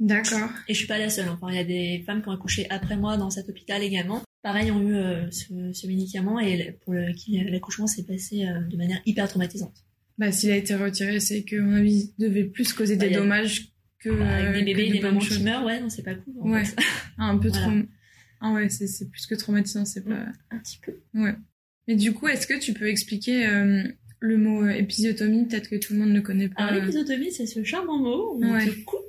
D'accord. Et je suis pas la seule. Enfin, il y a des femmes qui ont accouché après moi dans cet hôpital également. Pareil, ont eu euh, ce, ce médicament et pour le, qui l'accouchement s'est passé euh, de manière hyper traumatisante. Bah s'il a été retiré, c'est que mon avis il devait plus causer Bah, des dommages que Avec euh, des que bébés, de des bonnes mamans qui meurent, ouais, non, c'est pas cool. en Ouais. fait. Un peu Voilà. trop. Ah ouais, c'est c'est plus que traumatisant, c'est pas. Un petit peu. Ouais. Mais du coup, est-ce que tu peux expliquer euh, le mot euh, épisiotomie? Peut-être que tout le monde ne connaît pas. Alors, l'épisotomie, c'est ce charmant mot où on te coupe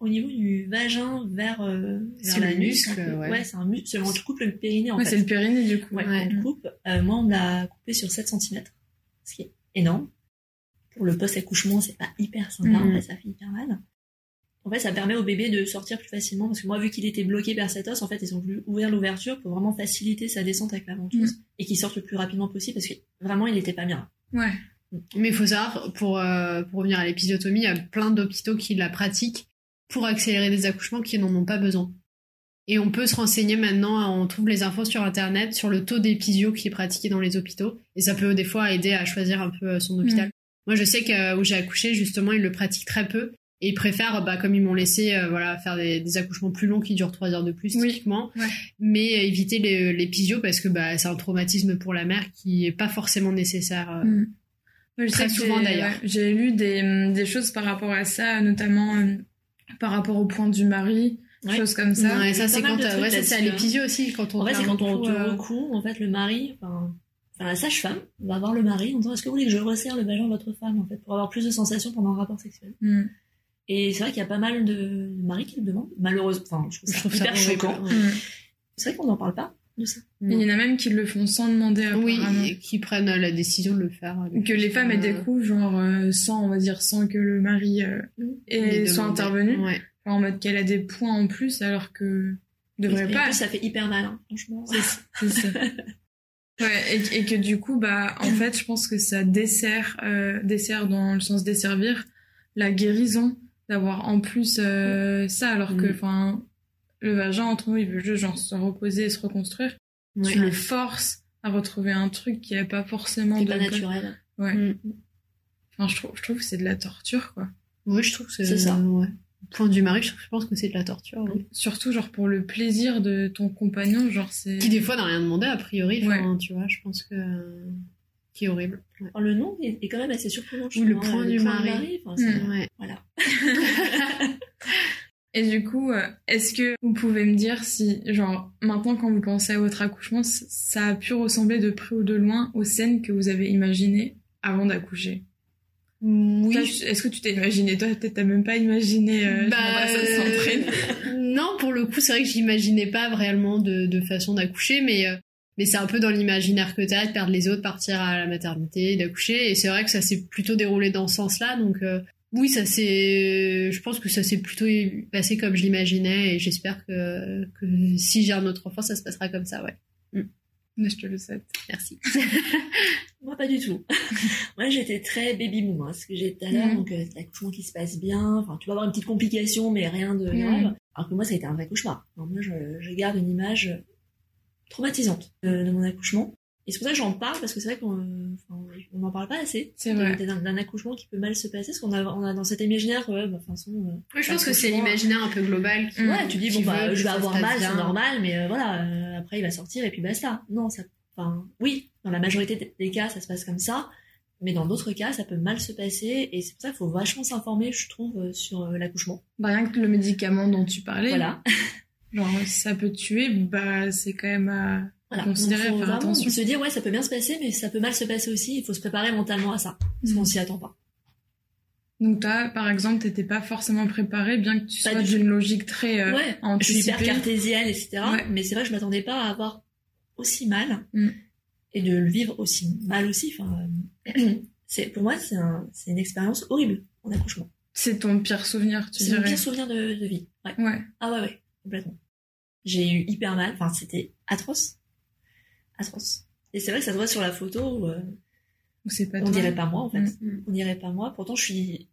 au niveau du vagin vers, euh, vers muscle, ouais. Ouais, c'est un muscle. On te coupe le périnée, en Ouais, fait. c'est le périnée du coup. Ouais, Ouais. on te coupe. Euh, moi, on me l'a coupé sur 7 cm, ce qui est énorme. Pour le post-accouchement, c'est pas hyper sympa, en Mhm. fait, ça fait hyper mal. En fait, ça permet au bébé de sortir plus facilement, parce que moi, vu qu'il était bloqué vers cet os, en fait, ils ont voulu ouvrir l'ouverture pour vraiment faciliter sa descente avec la ventouse et qu'il sorte le plus rapidement possible, parce que vraiment, il était pas bien. Ouais. Mais il faut savoir, pour, euh, pour revenir à l'épisiotomie, il y a plein d'hôpitaux qui la pratiquent pour accélérer des accouchements qui n'en ont pas besoin. Et on peut se renseigner maintenant, on trouve les infos sur internet sur le taux d'épisio qui est pratiqué dans les hôpitaux. Et ça peut des fois aider à choisir un peu euh, son hôpital. Moi, je sais que où j'ai accouché, justement, ils le pratiquent très peu. Et ils préfèrent, bah, comme ils m'ont laissé, euh, voilà, faire des, des accouchements plus longs qui durent trois heures de plus, Oui. typiquement. Ouais. Mais euh, éviter les- l'épisio parce que bah, c'est un traumatisme pour la mère qui est pas forcément nécessaire. euh, Mm. Ouais, Très souvent, d'ailleurs. ouais, J'ai lu des, hum, des choses par rapport à ça, notamment euh, par rapport au point du mari, Ouais. choses comme ça. Ouais, ça c'est quand euh, ouais, ça c'est à là-dessus, hein. l'épisio aussi quand on En fait, c'est quand on te euh, recoue, en fait, le mari, enfin, enfin, la sage-femme va voir le mari en disant est-ce que vous voulez que je resserre le vagin de votre femme, en fait, pour avoir plus de sensations pendant un rapport sexuel? Mm. Et c'est vrai qu'il y a pas mal de maris qui le demandent, malheureusement. Enfin, je trouve ça, je trouve hyper choquant. Ouais. Mm. C'est vrai qu'on n'en parle pas de ça. Et Il y en a même qui le font sans demander Oui, apparemment. et qui prennent euh, la décision de le faire. Que les femmes aient des euh, coups, genre euh, sans, on va dire, sans que le mari euh, ait- les soit intervenu. Ouais. Enfin, en mode qu'elle a des points en plus alors que devrait Et en pas. plus, ça fait hyper mal, hein, franchement. C'est ça. Ouais, et, et que du coup, bah, en fait, je pense que ça dessert, euh, dessert dans le sens desservir la guérison d'avoir en plus euh, ça, alors que, Mm. enfin, le vagin entre nous, il veut juste genre se reposer et se reconstruire. Ouais. Tu le forces à retrouver un truc qui est pas forcément C'est de pas naturel. Ouais. Mm. Enfin, je trouve, je trouve que c'est de la torture, quoi. Oui, je trouve que c'est C'est ça. ouais. Au Point du mari, je pense que c'est de la torture. Surtout, genre, pour le plaisir de ton compagnon, genre, c'est. Qui des fois n'a rien demandé a priori. enfin. Tu vois, je pense que qui est horrible. Ouais. Alors, le nom est, est quand même assez surprenant. Oui, le hein, point du mari. enfin, c'est- Mm. Ouais. Voilà. Et du coup, euh, est-ce que vous pouvez me dire si, genre, maintenant quand vous pensez à votre accouchement, ça a pu ressembler de près ou de loin aux scènes que vous avez imaginées avant d'accoucher? Oui. Toi, je- Est-ce que tu t'es imaginé? Toi, peut-être t'as même pas imaginé euh, Bah, Sandrine. euh, non, pour le coup, c'est vrai que j'imaginais pas réellement de, de façon d'accoucher, mais euh, mais c'est un peu dans l'imaginaire que t'as de perdre les autres, partir à la maternité, d'accoucher, et c'est vrai que ça s'est plutôt déroulé dans ce sens-là, donc euh, oui, ça s'est, je pense que ça s'est plutôt passé comme je l'imaginais, et j'espère que que si j'ai un autre enfant, ça se passera comme ça, ouais. Mais je te le souhaite. Merci. Moi, pas du tout. Moi, j'étais très baby boom, hein, ce que j'ai dit tout à l'heure. Mhm. Donc, euh, l'accouchement qui se passe bien. Enfin, tu vas avoir une petite complication, mais rien de Mhm. grave. Alors que moi, ça a été un vrai cauchemar. Alors, moi, je, je garde une image traumatisante de, de mon accouchement. Et c'est pour ça que j'en parle, parce que c'est vrai qu'on euh, on n'en parle pas assez. C'est vrai. D'un d'un accouchement qui peut mal se passer, parce qu'on a, on a dans cet imaginaire, ouais, bah, façon, euh, Ouais, je pense que c'est l'imaginaire un peu global qui. Ouais, tu dis, bon, bah, je vais avoir mal, c'est normal, mais euh, voilà, euh, après il va sortir et puis basta. Non, ça, enfin, oui, dans la majorité des- cas, ça se passe comme ça, mais dans d'autres cas, ça peut mal se passer, et c'est pour ça qu'il faut vachement s'informer, je trouve, euh, sur euh, l'accouchement. Bah, rien que le médicament dont tu parlais, Voilà. genre si ça peut tuer, bah c'est quand même à voilà. considérer, Donc, faut faire attention. se dire, ouais, ça peut bien se passer, mais ça peut mal se passer aussi, il faut se préparer mentalement à ça, parce qu'on Mhm. s'y attend pas. Donc toi, par exemple, t'étais pas forcément préparé, bien que tu Pas sois du d'une logique très euh, ouais, je suis hyper anticipée. cartésienne, etc. Ouais. Mais c'est vrai que je m'attendais pas à avoir aussi mal Mm. et de le vivre aussi mal aussi. Enfin, euh, c'est pour moi c'est un, c'est une expérience horrible en accouchement. C'est ton pire souvenir, tu C'est mon dirais. pire souvenir de, de vie. Ouais. Ouais. Ah ouais ouais complètement. J'ai eu hyper mal. Enfin c'était atroce, atroce. Et c'est vrai que ça se voit sur la photo. où, euh, pas on toi. dirait pas moi en fait. Mm. On dirait pas moi. Pourtant je suis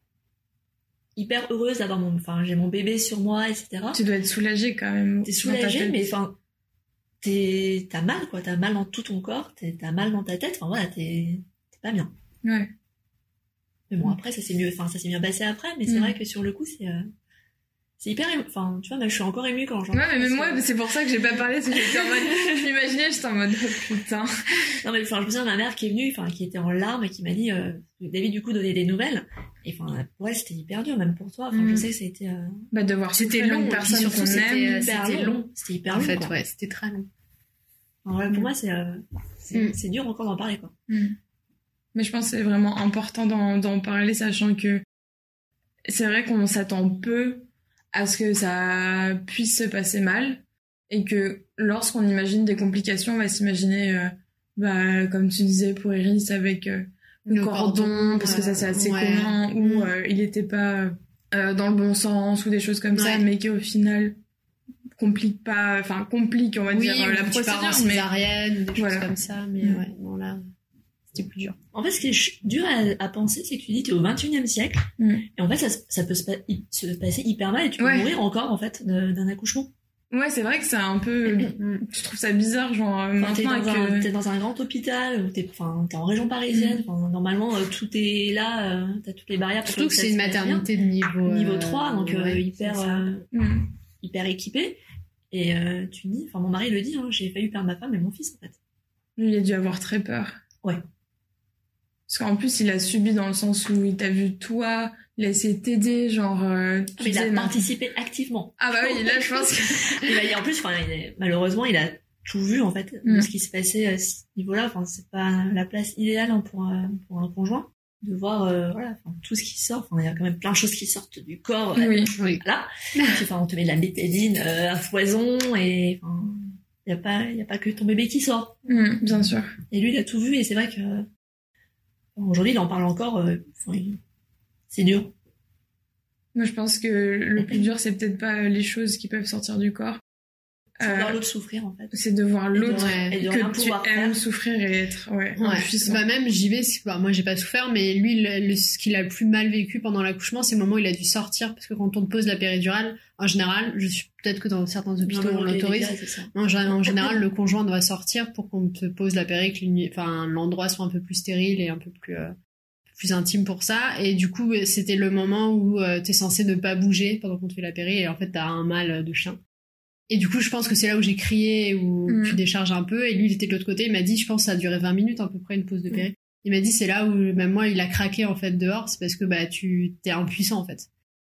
hyper heureuse d'avoir mon. Enfin j'ai mon bébé sur moi etc. Tu dois être soulagée quand même. T'es soulagée, mais enfin, t'as mal, quoi. T'as mal dans tout ton corps, t'as mal dans ta tête. Enfin, voilà, t'es, pas bien. Ouais. Mais bon, Mm. après, ça s'est mieux, enfin, ça s'est bien passé après, mais c'est Mm. vrai que sur le coup, c'est, euh, c'est hyper ému. Enfin, tu vois, même je suis encore émue quand j'en Ouais, mais parle, même moi, que- c'est pour ça que j'ai pas parlé, parce que j'étais en mode, je m'imaginais, j'étais en mode, oh, putain. Non, mais enfin, je me souviens de ma mère qui est venue, enfin, qui était en larmes et qui m'a dit, euh, David, du coup, donnait des nouvelles. Et enfin, ouais, c'était hyper dur, même pour toi. Enfin, Mm. je sais que c'était, euh, Bah, de voir C'était long, puis personne surtout, qu'on c'était, aime. hyper c'était long. long. C'était hyper En long, fait, quoi. ouais, c'était très long. Enfin, ouais, pour moi, c'est, euh, c'est, Mm. c'est dur encore d'en parler, quoi. Mm. Mais je pense que c'est vraiment important d'en d'en parler, sachant que c'est vrai qu'on s'attend peu à ce que ça puisse se passer mal et que lorsqu'on imagine des complications, on va s'imaginer, euh, bah, comme tu disais pour Iris, avec euh, le, cordon, parce que ça c'est assez ouais. commun, ou Mm. euh, il était pas dans le bon sens, ou des choses comme ça, mais qui au final complique pas, enfin complique, on va Oui, dire, la procédure, mais des choses comme ça, mais Mm. ouais, non là, c'était plus dur. En fait, ce qui est dur à, à penser, c'est que tu dis t'es au 21e siècle, Mm. et en fait, ça, ça peut se, pa- hy- se passer hyper mal et tu peux Ouais. mourir encore, en fait, d'un accouchement. ouais, c'est vrai que c'est un peu, tu trouves ça bizarre, genre, euh, t'es, maintenant dans euh, t'es dans un grand hôpital, ou t'es, t'es en région parisienne, enfin, normalement, euh, tout est là, euh, t'as toutes les barrières. pour Surtout que c'est une maternité de niveau Niveau euh, 3, donc euh, ouais, hyper, euh, mm. hyper équipé. Et tu dis, enfin, mon mari le dit, hein, j'ai failli perdre ma femme et mon fils, en fait. Lui, il a dû avoir très peur. Ouais. Parce qu'en plus, il a subi dans le sens où il t'a vu toi, de t'aider, genre. euh, tu il a non. participé activement. Ah bah oui, là, je pense que. Il a- en plus, enfin, il est- malheureusement, il a tout vu en fait de Mm. ce qui se passait à ce niveau-là. Enfin, c'est pas la place idéale hein, pour un, pour un conjoint de voir euh, voilà, enfin, tout ce qui sort. Enfin, il y a quand même plein de choses qui sortent du corps. euh, Oui. Oui. Là, enfin, on te met de la bétadine euh, à foison et enfin, il y a pas, il y a pas que ton bébé qui sort. Mm, bien sûr. Et lui, il a tout vu et c'est vrai que euh, aujourd'hui, il en parle encore. euh, c'est dur. Moi, je pense que le plus dur, c'est peut-être pas les choses qui peuvent sortir du corps. C'est Euh, voir l'autre souffrir en fait. c'est de voir de- l'autre de que tu pouvoir aimes faire. souffrir et être ouais. Bah même j'y vais, bah, moi j'ai pas souffert, mais lui le, le- ce qu'il a le plus mal vécu pendant l'accouchement, c'est le moment où il a dû sortir parce que quand on te pose la péridurale, en général, je suis peut-être que dans certains hôpitaux Non, on l'autorise. En, en général, le conjoint doit sortir pour qu'on te pose la péri, que l'uni- enfin l'endroit soit un peu plus stérile et un peu plus euh, plus intime pour ça. Et du coup, c'était le moment où euh, t'es censé ne pas bouger pendant qu'on te fait la péri et en fait t'as un mal de chien. Et du coup, je pense que c'est là où j'ai crié, où Mm. tu décharges un peu. Et lui, il était de l'autre côté. Il m'a dit, je pense, que ça a duré 20 minutes à peu près une pause de péri. Il m'a dit, c'est là où même moi, il a craqué en fait dehors. C'est parce que bah tu t'es impuissant en fait.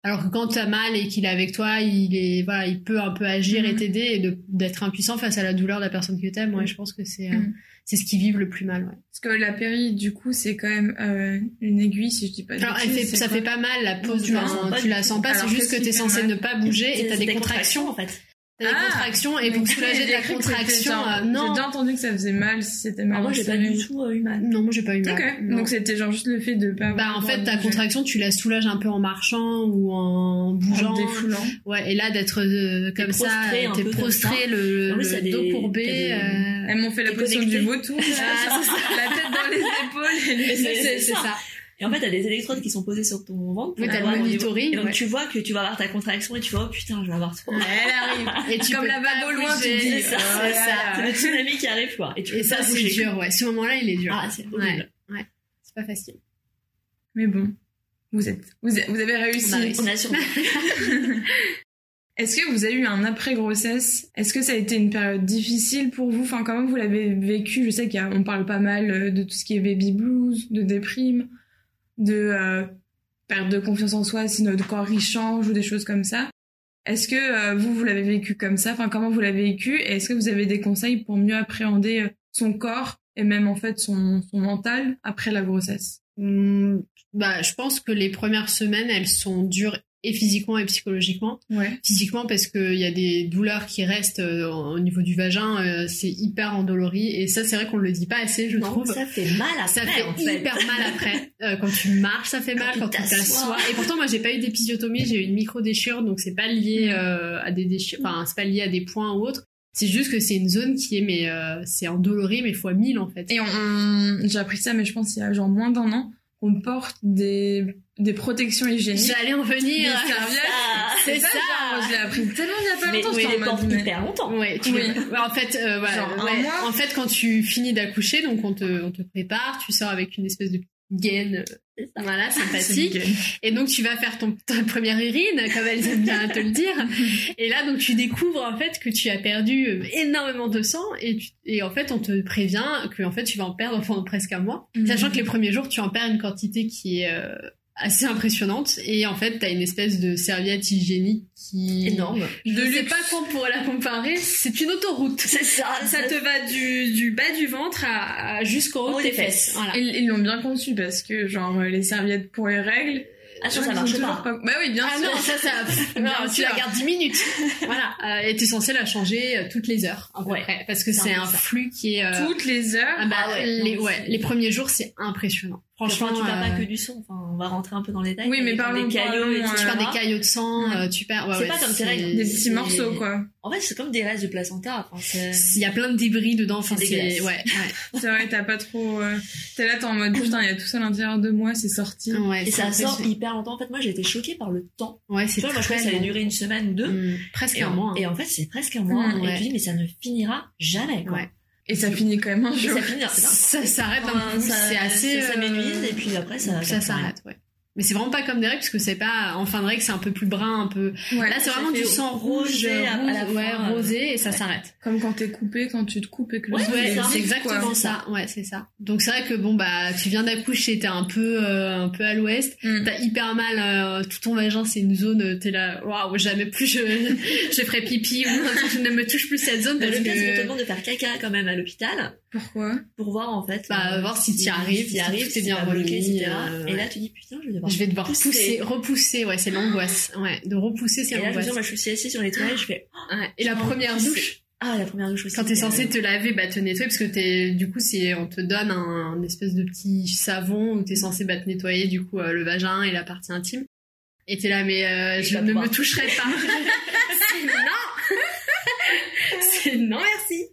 Alors que quand t'as mal et qu'il est avec toi, il est voilà, il peut un peu agir et Mhm. t'aider et d'être impuissant face à la douleur de la personne que t'aimes. Ouais, je pense que c'est euh, c'est ce qui vivent le plus mal. Ouais. Parce que la péri, du coup, c'est quand même euh, une aiguille, si je dis pas Alors elle fait, ça quoi fait pas mal la pause. tu la sens pas tu du la tout. sens pas. C'est juste que qu'est-ce t'es censé mal ne pas bouger et t'as des contractions. en fait. T'as des Ah contractions et pour Donc, soulager de j'ai la contraction. euh, J'ai non, déjà entendu que ça faisait mal si c'était mal. Alors moi, j'ai pas du tout euh, eu mal. non, moi j'ai pas eu mal. Ok, Non. donc c'était genre juste le fait de pas. Bah en fait le ta contraction tu la soulages un peu en marchant ou en bougeant. en défoulant. Ouais et là d'être euh, comme ça, t'es prostré le, le des- dos courbé. des- euh, Elles m'ont fait la position du vautour, là, Ah, la tête dans les épaules c'est ça. Et en fait, t'as des électrodes qui sont posées sur ton ventre. pour Oui, t'as le monitoring, Et donc, ouais. tu vois que tu vas avoir ta contraction et tu vois, oh putain, je vais avoir trop. Elle arrive. Et tu Comme la vague au loin, tu dis. C'est ça, c'est là ça. C'est le tsunami qui arrive, quoi. Et, tu Et ça, c'est dur, ouais. Ce moment-là, il est dur. Ah, c'est horrible. Ouais, ouais. C'est pas facile. Mais bon, vous êtes, vous, êtes- vous avez réussi. On a réussi. On a survécu. Est-ce que vous avez eu un après-grossesse? Est-ce que ça a été une période difficile pour vous? Enfin, comment vous l'avez vécu? Je sais qu'on parle pas mal euh, de tout ce qui est baby blues, de déprime, de euh, perte de confiance en soi si notre corps il change ou des choses comme ça. Est-ce que euh, vous, vous l'avez vécu comme ça? Enfin, comment vous l'avez vécu? Et est-ce que vous avez des conseils pour mieux appréhender euh, son corps et même en fait son, son mental après la grossesse? Hum, bah, je pense que les premières semaines, elles sont dures et physiquement et psychologiquement. Ouais. Physiquement parce qu'il y a des douleurs qui restent euh, au niveau du vagin, euh, c'est hyper endolori et ça c'est vrai qu'on le dit pas assez, je Non, trouve. ça fait mal après. Ça fait en fait. hyper mal après. Euh, quand tu marches, ça fait Quand mal. tu Quand tu t'assois. Et pourtant, moi, j'ai pas eu d'épisiotomie. J'ai eu une micro déchirure, donc c'est pas lié euh, à des déchirures. Enfin, c'est pas lié à des points ou autre. C'est juste que c'est une zone qui est, mais c'est endolori, mais fois 1000 en fait. Et on, on- j'ai appris ça, mais je pense il y a genre moins d'un an, qu'on porte des, des protections hygiéniques. J'allais en Des venir. serviettes. C'est ça. ça. je l'ai appris tellement il y a pas Mais longtemps. oui, j'étais les mais- hyper longtemps. Ouais, tu Oui. ouais, en fait, euh, voilà, ouais. En fait, quand tu finis d'accoucher, donc on te, on te prépare, tu sors avec une espèce de gaine, euh, voilà, sympathique. Et donc tu vas faire ton ta première urine, comme elles aiment bien te le dire. Et là donc tu découvres en fait que tu as perdu euh, énormément de sang et, tu- et en fait on te prévient que en fait tu vas en perdre pendant presque un mois, Mhm. sachant que les premiers jours tu en perds une quantité qui est euh, assez impressionnante et en fait t'as une espèce de serviette hygiénique qui Énorme. Je ne sais pas qu'on pourrait la comparer, c'est une autoroute. C'est ça. Ça te va du, du bas du ventre à, à jusqu'au haut Haut de des tes fesses. fesses. Voilà. Ils ils l'ont bien conçu parce que genre les serviettes pour les règles. Ah, ça, crois ça marche pas. Bah oui, bien Ah sûr. non, ça, ça, non, tu sûr. la gardes 10 minutes. voilà. Euh, et t'es censé la changer euh, toutes les heures, à peu Ouais. près. Parce que C'est un ça. flux qui est, euh, Toutes les heures. ah bah, Ah ouais, les, ouais, les premiers jours, c'est impressionnant. Franchement, tu perds euh, pas que du sang. Enfin, on va rentrer un peu dans les détails. Oui, mais parlons- des caillots et tout. tu euh, perds des caillots de sang, Ouais. euh, tu perds, ouais, C'est ouais, pas comme tes c'est- règles, Des petits morceaux quoi. En fait, c'est comme des restes de placenta. Enfin, Il y a plein de débris dedans, enfin, C'est ouais, ouais. C'est vrai, t'as pas trop. euh, T'es là, t'es en mode putain, il y a tout ça à l'intérieur de moi, c'est sorti. ouais Et c'est ça sort hyper longtemps. En fait, moi, j'ai été choquée par le temps. Ouais, c'est moi, je très croyais que ça allait durer une semaine ou deux. Mm, presque un mois. hein. et en fait, c'est presque un mois. Mm, et tu dis, mais ça ne finira jamais. Quoi. Ouais. Et ça finit quand même un Et jour. ça finit. ça. Ça s'arrête ça- c'est assez. Ça euh, et puis après, ça. ça s'arrête, ouais. Mais c'est vraiment pas comme des règles parce que c'est pas en fin de règle, c'est un peu plus brun, un peu. Ouais, Là, c'est vraiment du sang rouge, rosé à- à la rouge, ouais, fin, euh, rosé et ça ouais. s'arrête. Comme quand t'es coupé, quand tu te coupes et que le Ouais, c'est exactement quoi. ça. Ouais, c'est ça. Donc c'est vrai que bon bah tu viens d'accoucher, t'es un peu euh, un peu à l'ouest, Mm. t'as hyper mal, euh, tout ton vagin c'est une zone, euh, t'es là, waouh jamais plus je je ferai pipi ou je ne me touche plus cette zone Mais parce le pire, c'est qu'on te que demande de faire caca quand même à l'hôpital Pourquoi? Pour voir en fait. Bah, euh, voir si arrives, si t'y arrives, tout est si bien bloqué, etc. euh, Et là, tu dis putain, je vais devoir. je vais devoir pousser, repousser, ouais c'est l'angoisse, ouais de repousser c'est Et là, je l'angoisse. dis, moi, je suis assise sur les toilettes, je fais. Ouais. Et la première douche. Ah, la première douche aussi. Quand t'es euh, censé te laver, bah te nettoyer parce que t'es du coup c'est on te donne un, un espèce de petit savon où t'es censé bah, te nettoyer du coup euh, le vagin et la partie intime. Et t'es là mais euh, Je ne me toucherai pas. Non. Merci.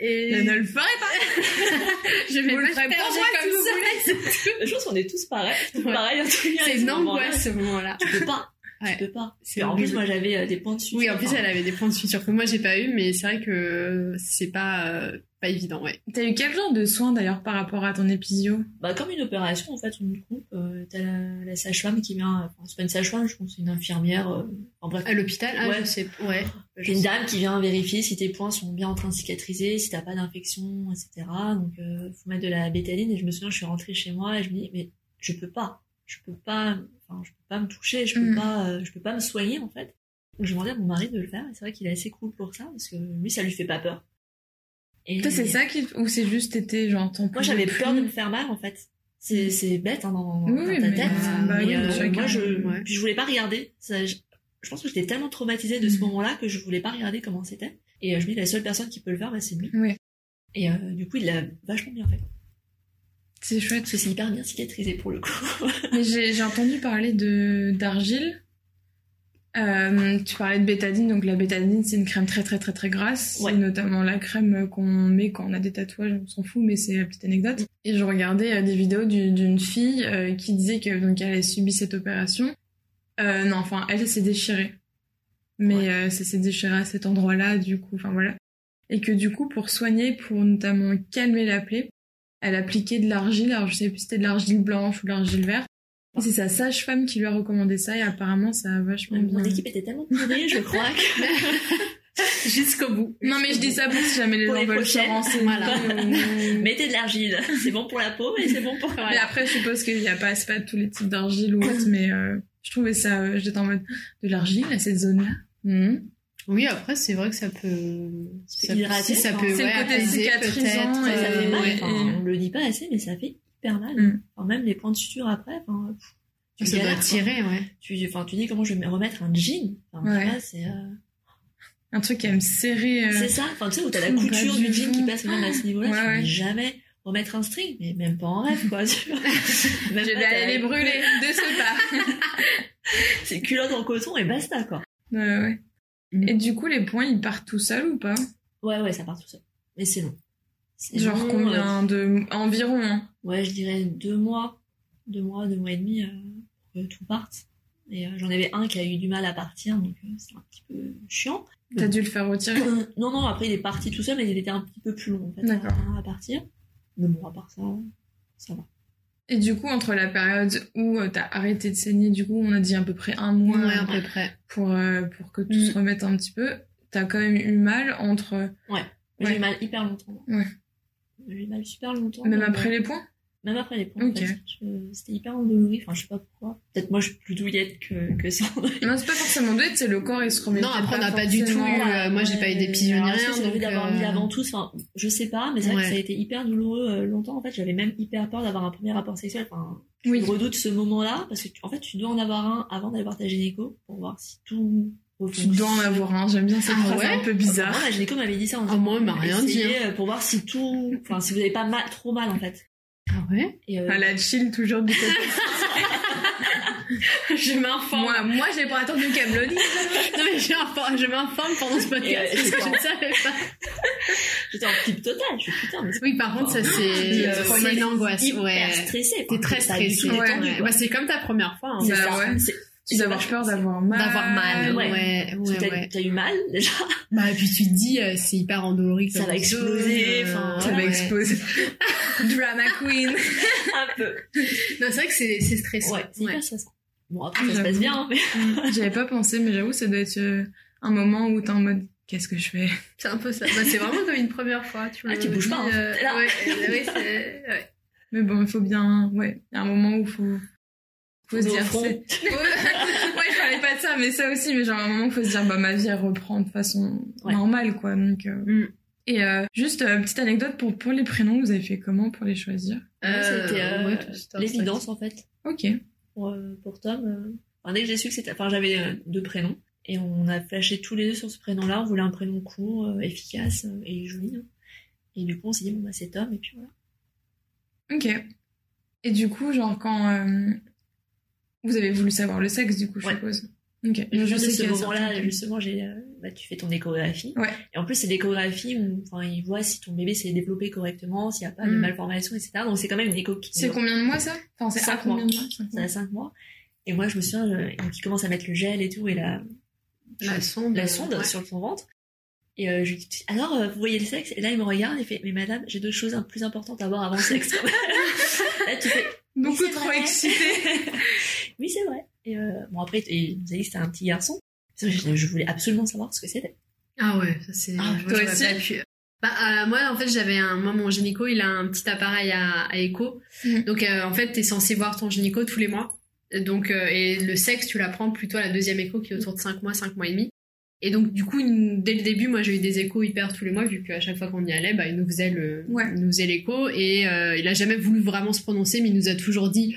Et Je ne le ferai pas. je vais Vous le pas ferez pour moi, comme si vous ça. Je pense qu'on est tous pareils. Tous Ouais. pareils, en tout cas, à C'est ce une moment-là. angoisse ce moment-là. Tu peux pas. Ouais. Tu peux pas. En plus, moi, j'avais euh, des points de suture. Oui, en plus Enfin, elle avait des points de suture que moi j'ai pas eu, mais c'est vrai que c'est pas euh, pas évident, ouais. T'as eu quel genre de soins d'ailleurs par rapport à ton épisio? Bah, comme une opération, en fait, une coupe. euh, T'as la, la sage-femme qui vient. Enfin, c'est pas une sage-femme, je pense, c'est une infirmière. euh, en bref. À l'hôpital, ah, Ouais. je sais, ouais. C'est une dame qui vient vérifier si tes points sont bien en train de cicatriser, si t'as pas d'infection, etc. Donc, euh, faut mettre de la bétaline. Et je me souviens, je suis rentrée chez moi et je me dis, mais je peux pas. Je peux pas, enfin, je peux pas me toucher, je peux Mm. pas, euh, je peux pas me soigner, en fait. Donc, je demandais à mon mari de le faire. Et c'est vrai qu'il est assez cool pour ça, parce que lui, ça lui fait pas peur. Et Toi, c'est ça qui. Ou c'est juste t'étais genre t'en Moi, j'avais peur de me faire mal, en fait. C'est, c'est bête, hein, dans, Oui, dans oui, ta mais, tête. euh, bah mais, oui, euh, chacun, moi, je, ouais. puis je voulais pas regarder. Ça, je, je pense que j'étais tellement traumatisée de ce Mm. moment-là que je voulais pas regarder comment c'était. Et euh, je me dis, la seule personne qui peut le faire, bah, c'est lui. Ouais. Et euh, du coup, il l'a vachement bien fait. C'est chouette. Parce que c'est hyper bien cicatrisé pour le coup. Mais j'ai j'ai entendu parler de d'argile. Euh, tu parlais de bétadine, donc la bétadine c'est une crème très très très très grasse. Ouais. C'est notamment la crème qu'on met quand on a des tatouages, on s'en fout, mais c'est la petite anecdote. Et je regardais euh, des vidéos du- d'une fille euh, qui disait que donc elle avait subi cette opération. Euh, non, enfin elle s'est déchirée, mais Ouais. ça s'est déchiré à cet endroit-là, du coup, enfin voilà. Et que du coup pour soigner, pour notamment calmer la plaie, elle appliquait de l'argile. Alors je sais plus si c'était de l'argile blanche ou de l'argile verte. Et C'est sa sage-femme qui lui a recommandé ça et apparemment ça a vachement bien. Mon équipe était tellement pourrie, je crois que Jusqu'au bout. Non mais je dis ça pour si jamais les Pour gens veulent se renseigner. voilà. ou- mettez de l'argile. C'est bon pour la peau et c'est bon pour. Mais après, je suppose qu'il n'y a pas, c'est pas tous les types d'argile ou autre, mais euh, je trouvais ça, euh, j'étais en mode de l'argile à cette zone-là. Mhm. Oui, après, c'est vrai que ça peut. Ça, hydraté, si ça peut c'est le ouais, côté apaiser cicatrisant et ça fait euh, mal. ouais. Enfin, on le dit pas assez, mais ça fait mal. Mm. Enfin, même les points de suture après. Enfin, pff, tu Ça doit galères, quoi. tirer, ouais. Tu, enfin, tu dis comment je vais me remettre un jean? Enfin, Ouais. c'est. euh, Un truc qui aime serrer. euh, C'est ça, enfin tu sais où t'as la couture du jean qui passe même à ce niveau-là, Ouais, tu ouais. jamais remettre un string, mais même pas en rêve quoi. tu vois. Même Je pas, vais aller les brûler de ce pas. C'est culotte en coton et basta quoi. Ouais, ouais. Mm. Et du coup, les points, ils partent tout seuls ou pas? Ouais ouais, ça part tout seul. Mais c'est long. Genre long, combien de environ hein? euh, Ouais, je dirais deux mois, deux mois, deux mois et demi euh, pour que tout parte. Et euh, j'en avais un qui a eu du mal à partir, donc euh, c'est un petit peu chiant. T'as dû le faire retirer. non non, après il est parti tout seul, mais il était un petit peu plus long en fait à, à partir. Mais bon, à part ça, ça va. Et du coup, entre la période où euh, t'as arrêté de saigner, du coup, on a dit à peu près un mois Ouais, à peu près. pour euh, pour que tout Mm. se remette un petit peu. T'as quand même eu mal entre J'ai Ouais. eu mal hyper longtemps. Ouais. J'ai eu mal super longtemps. même après les points? Même après les points. en Ok. fait. Je- C'était hyper endolori. Enfin, je sais pas pourquoi. Peut-être moi, je suis plus douillette que, que ça. Non, c'est pas forcément douette, c'est le corps, il se remet Non, après, on n'a pas du tout eu, euh, moi, j'ai pas eu que rien, c'est le fait donc, d'avoir euh, mis la ventouse, enfin, je sais pas, mais c'est vrai Ouais. que ça a été hyper douloureux euh, longtemps. En fait, j'avais même hyper peur d'avoir un premier rapport sexuel. Enfin, Oui. je redoute ce moment-là parce que, tu- en fait, tu dois en avoir un avant d'aller voir ta gynéco pour voir si tout. Tu dois en avoir un, j'aime bien cette Ah phrase ouais un peu bizarre. Moi, la gynéco m'avait dit ça. En Ah, moi, elle m'a rien dit, euh, Pour voir si tout, enfin, si vous avez pas mal, trop mal, en fait. Ah ouais? Et, euh, À la chill, toujours du côté. Je m'informe. moi, moi, j'ai pas attendu qu'elle me le dise. Non, mais je m'informe- je m'informe pendant ce podcast Et, euh, parce que je ne savais pas. J'étais en flip total. Je suis putain, mais c'est Oui, par contre, ça, c'est Euh, c'est une angoisse. Ouais. stressé. T'es très stressé. Ouais. Ouais. Bah, c'est comme ta première fois. hein. Ça. ouais. Tu dois avoir peur d'avoir mal. D'avoir mal. ouais. Ouais, ouais, T'as ouais. eu mal déjà. Bah, et puis tu te dis, euh, c'est hyper endolori. Ça va exploser, euh, enfin, Ça va exploser. Drama queen. Un peu. Non, c'est vrai que c'est c'est stressant. Ouais, c'est hyper stressant. Bon après Ah, ça se passe bien, hein, mais J'avais pas pensé, mais j'avoue, ça doit être euh, un moment où t'es en mode, qu'est-ce que je fais? C'est un peu ça. Bah, c'est vraiment comme une première fois. Tu, Ah, tu bouges pas, hein. euh, ouais, ouais, c'est- ouais. Mais bon, il faut bien, ouais, il y a un moment où faut, faut se dire, ouais, je parlais pas de ça, mais ça aussi, mais genre, à un moment faut se dire, bah, ma vie, elle reprend de façon Ouais. normale, quoi, donc, euh, Mm. Et euh, juste euh, petite anecdote pour pour les prénoms, vous avez fait comment pour les choisir? C'était euh, ouais, l'évidence en fait. Ok. Pour, euh, pour Tom, euh, enfin, dès que j'ai su que c'était, enfin j'avais euh, deux prénoms et on a flashé tous les deux sur ce prénom-là. On voulait un prénom court, euh, efficace euh, et joli. hein. Et du coup on s'est dit bon bah c'est Tom et puis voilà. Ok. Et du coup, genre quand euh, vous avez voulu savoir le sexe, du coup, je Ouais. suppose. Ok. Et Je juste sais à ce moment-là, justement, j'ai, euh, bah, tu fais ton échographie. Ouais. Et en plus, c'est l'échographie où, enfin, ils voient si ton bébé s'est développé correctement, s'il n'y a pas de Mm. malformation, etc. Donc c'est quand même une écho qui C'est combien de mois ça? Enfin, c'est à Cinq combien mois. de mois Cinq ça mois. a 5 mois. Et moi, je me souviens, euh, donc ils commencent à mettre le gel et tout, et la, La sonde. la sonde ouais. sur son ventre. Et euh, je lui dis, alors, euh, vous voyez le sexe? Et là, il me regarde et fait, mais madame, j'ai deux choses plus importantes à voir avant le sexe. là, tu fais, Beaucoup trop vrai. oui, c'est vrai. Et euh, bon, après, il nous a dit que c'était un petit garçon. Je, je voulais absolument savoir ce que c'était. Ah ouais, ça c'est. Ah, moi, toi aussi pas pu. Bah, euh, moi, en fait, j'avais un. Moi, mon gynéco, il a un petit appareil à, à écho. Mhm. Donc, euh, en fait, t'es censé voir ton gynéco tous les mois. Donc, et le sexe, tu l'apprends plutôt à la deuxième écho qui est autour de 5 mois, 5 mois et demi. Et donc, du coup, une- dès le début, moi, j'ai eu des échos hyper tous les mois, vu qu'à chaque fois qu'on y allait, bah, il nous faisait le, Ouais. il nous faisait l'écho. Et euh, il a jamais voulu vraiment se prononcer, mais il nous a toujours dit.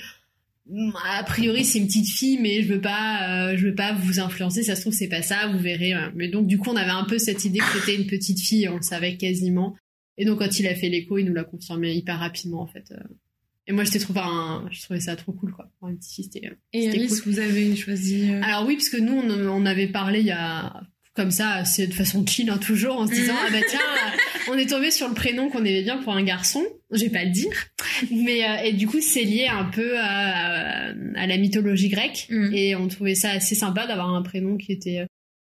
A priori, c'est une petite fille, mais je veux pas, euh, je veux pas vous influencer. Ça se trouve, c'est pas ça, vous verrez. euh. Mais donc, du coup, on avait un peu cette idée que c'était une petite fille, on le savait quasiment. Et donc, quand il a fait l'écho, il nous l'a confirmé hyper rapidement, en fait. euh. Et moi, trop, enfin, je trouvais ça trop cool, quoi. pour une petite fille. Et Iris, vous avez choisi. Alors oui, parce que nous, on, on avait parlé il y a comme ça, c'est de façon chill hein, toujours, en se disant ah bah tiens, on est tombé sur le prénom qu'on aimait bien pour un garçon. Je vais pas le dire, mais et du coup c'est lié un peu à, à la mythologie grecque Mm. et on trouvait ça assez sympa d'avoir un prénom qui était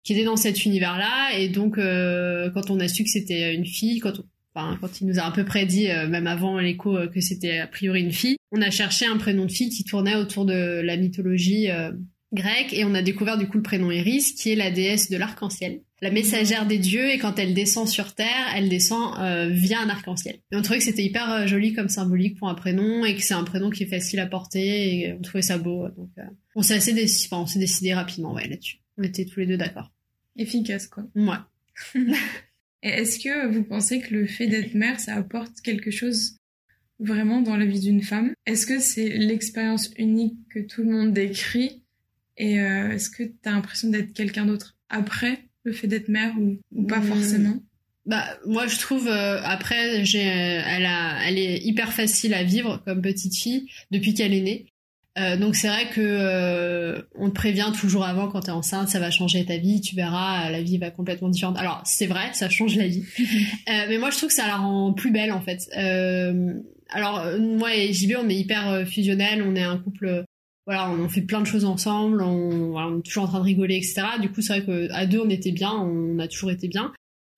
qui était dans cet univers-là et donc euh, quand on a su que c'était une fille, quand on, enfin quand il nous a à peu près dit euh, même avant l'écho euh, que c'était a priori une fille, on a cherché un prénom de fille qui tournait autour de la mythologie euh, grecque et on a découvert du coup le prénom Iris qui est la déesse de l'arc-en-ciel, la messagère des dieux et quand elle descend sur terre, elle descend euh, via un arc-en-ciel. Et on trouvait que c'était hyper euh, joli comme symbolique pour un prénom et que c'est un prénom qui est facile à porter et on trouvait ça beau donc euh, on s'est assez décidé, enfin, on s'est décidé rapidement ouais là-dessus. On était tous les deux d'accord. Efficace, quoi. Ouais. Est-ce que vous pensez que le fait d'être mère, ça apporte quelque chose vraiment dans la vie d'une femme? Est-ce que c'est l'expérience unique que tout le monde décrit Et euh, est-ce que tu as l'impression d'être quelqu'un d'autre après le fait d'être mère ou, ou pas Mmh. forcément? Bah moi je trouve euh, après j'ai elle a elle est hyper facile à vivre comme petite fille depuis qu'elle est née. Euh, donc c'est vrai que euh, on te prévient toujours avant quand t'es enceinte, ça va changer ta vie, tu verras, la vie va complètement différente. Alors c'est vrai, ça change la vie, Euh, mais moi je trouve que ça la rend plus belle en fait. Euh, alors euh, moi et JB on est hyper euh, fusionnels, on est un couple, euh, voilà, on fait plein de choses ensemble, on, voilà, on est toujours en train de rigoler, etc. Du coup c'est vrai que à deux on était bien, on a toujours été bien.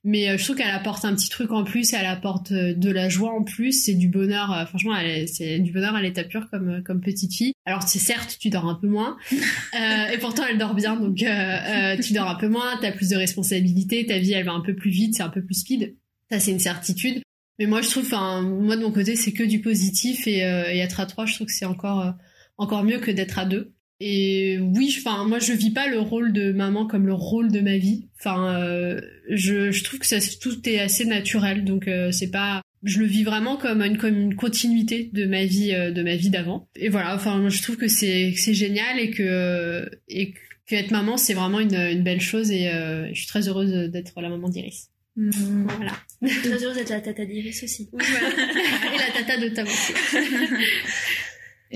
Mais euh, je trouve qu'elle apporte un petit truc en plus, elle apporte euh, de la joie en plus, c'est du bonheur. euh, franchement, c'est du bonheur à l'état pur comme comme petite fille. Alors c'est certes, tu dors un peu moins, euh, et pourtant elle dort bien, donc euh, euh, tu dors un peu moins, t'as plus de responsabilités, ta vie elle va un peu plus vite, c'est un peu plus speed. Ça c'est une certitude. Mais moi je trouve, enfin moi de mon côté c'est que du positif et, euh, et être à trois, je trouve que c'est encore euh, encore mieux que d'être à deux. Et oui, enfin moi je vis pas le rôle de maman comme le rôle de ma vie. Enfin, euh, je, je trouve que ça, tout est assez naturel, donc euh, c'est pas. Je le vis vraiment comme une, comme une continuité de ma vie, euh, de ma vie d'avant. Et voilà, enfin moi, je trouve que c'est que c'est génial et que et que être maman c'est vraiment une, une belle chose et euh, je suis très heureuse d'être la maman d'Iris. Mmh. Voilà. Très heureuse d'être la tata d'Iris aussi. et la tata de aussi.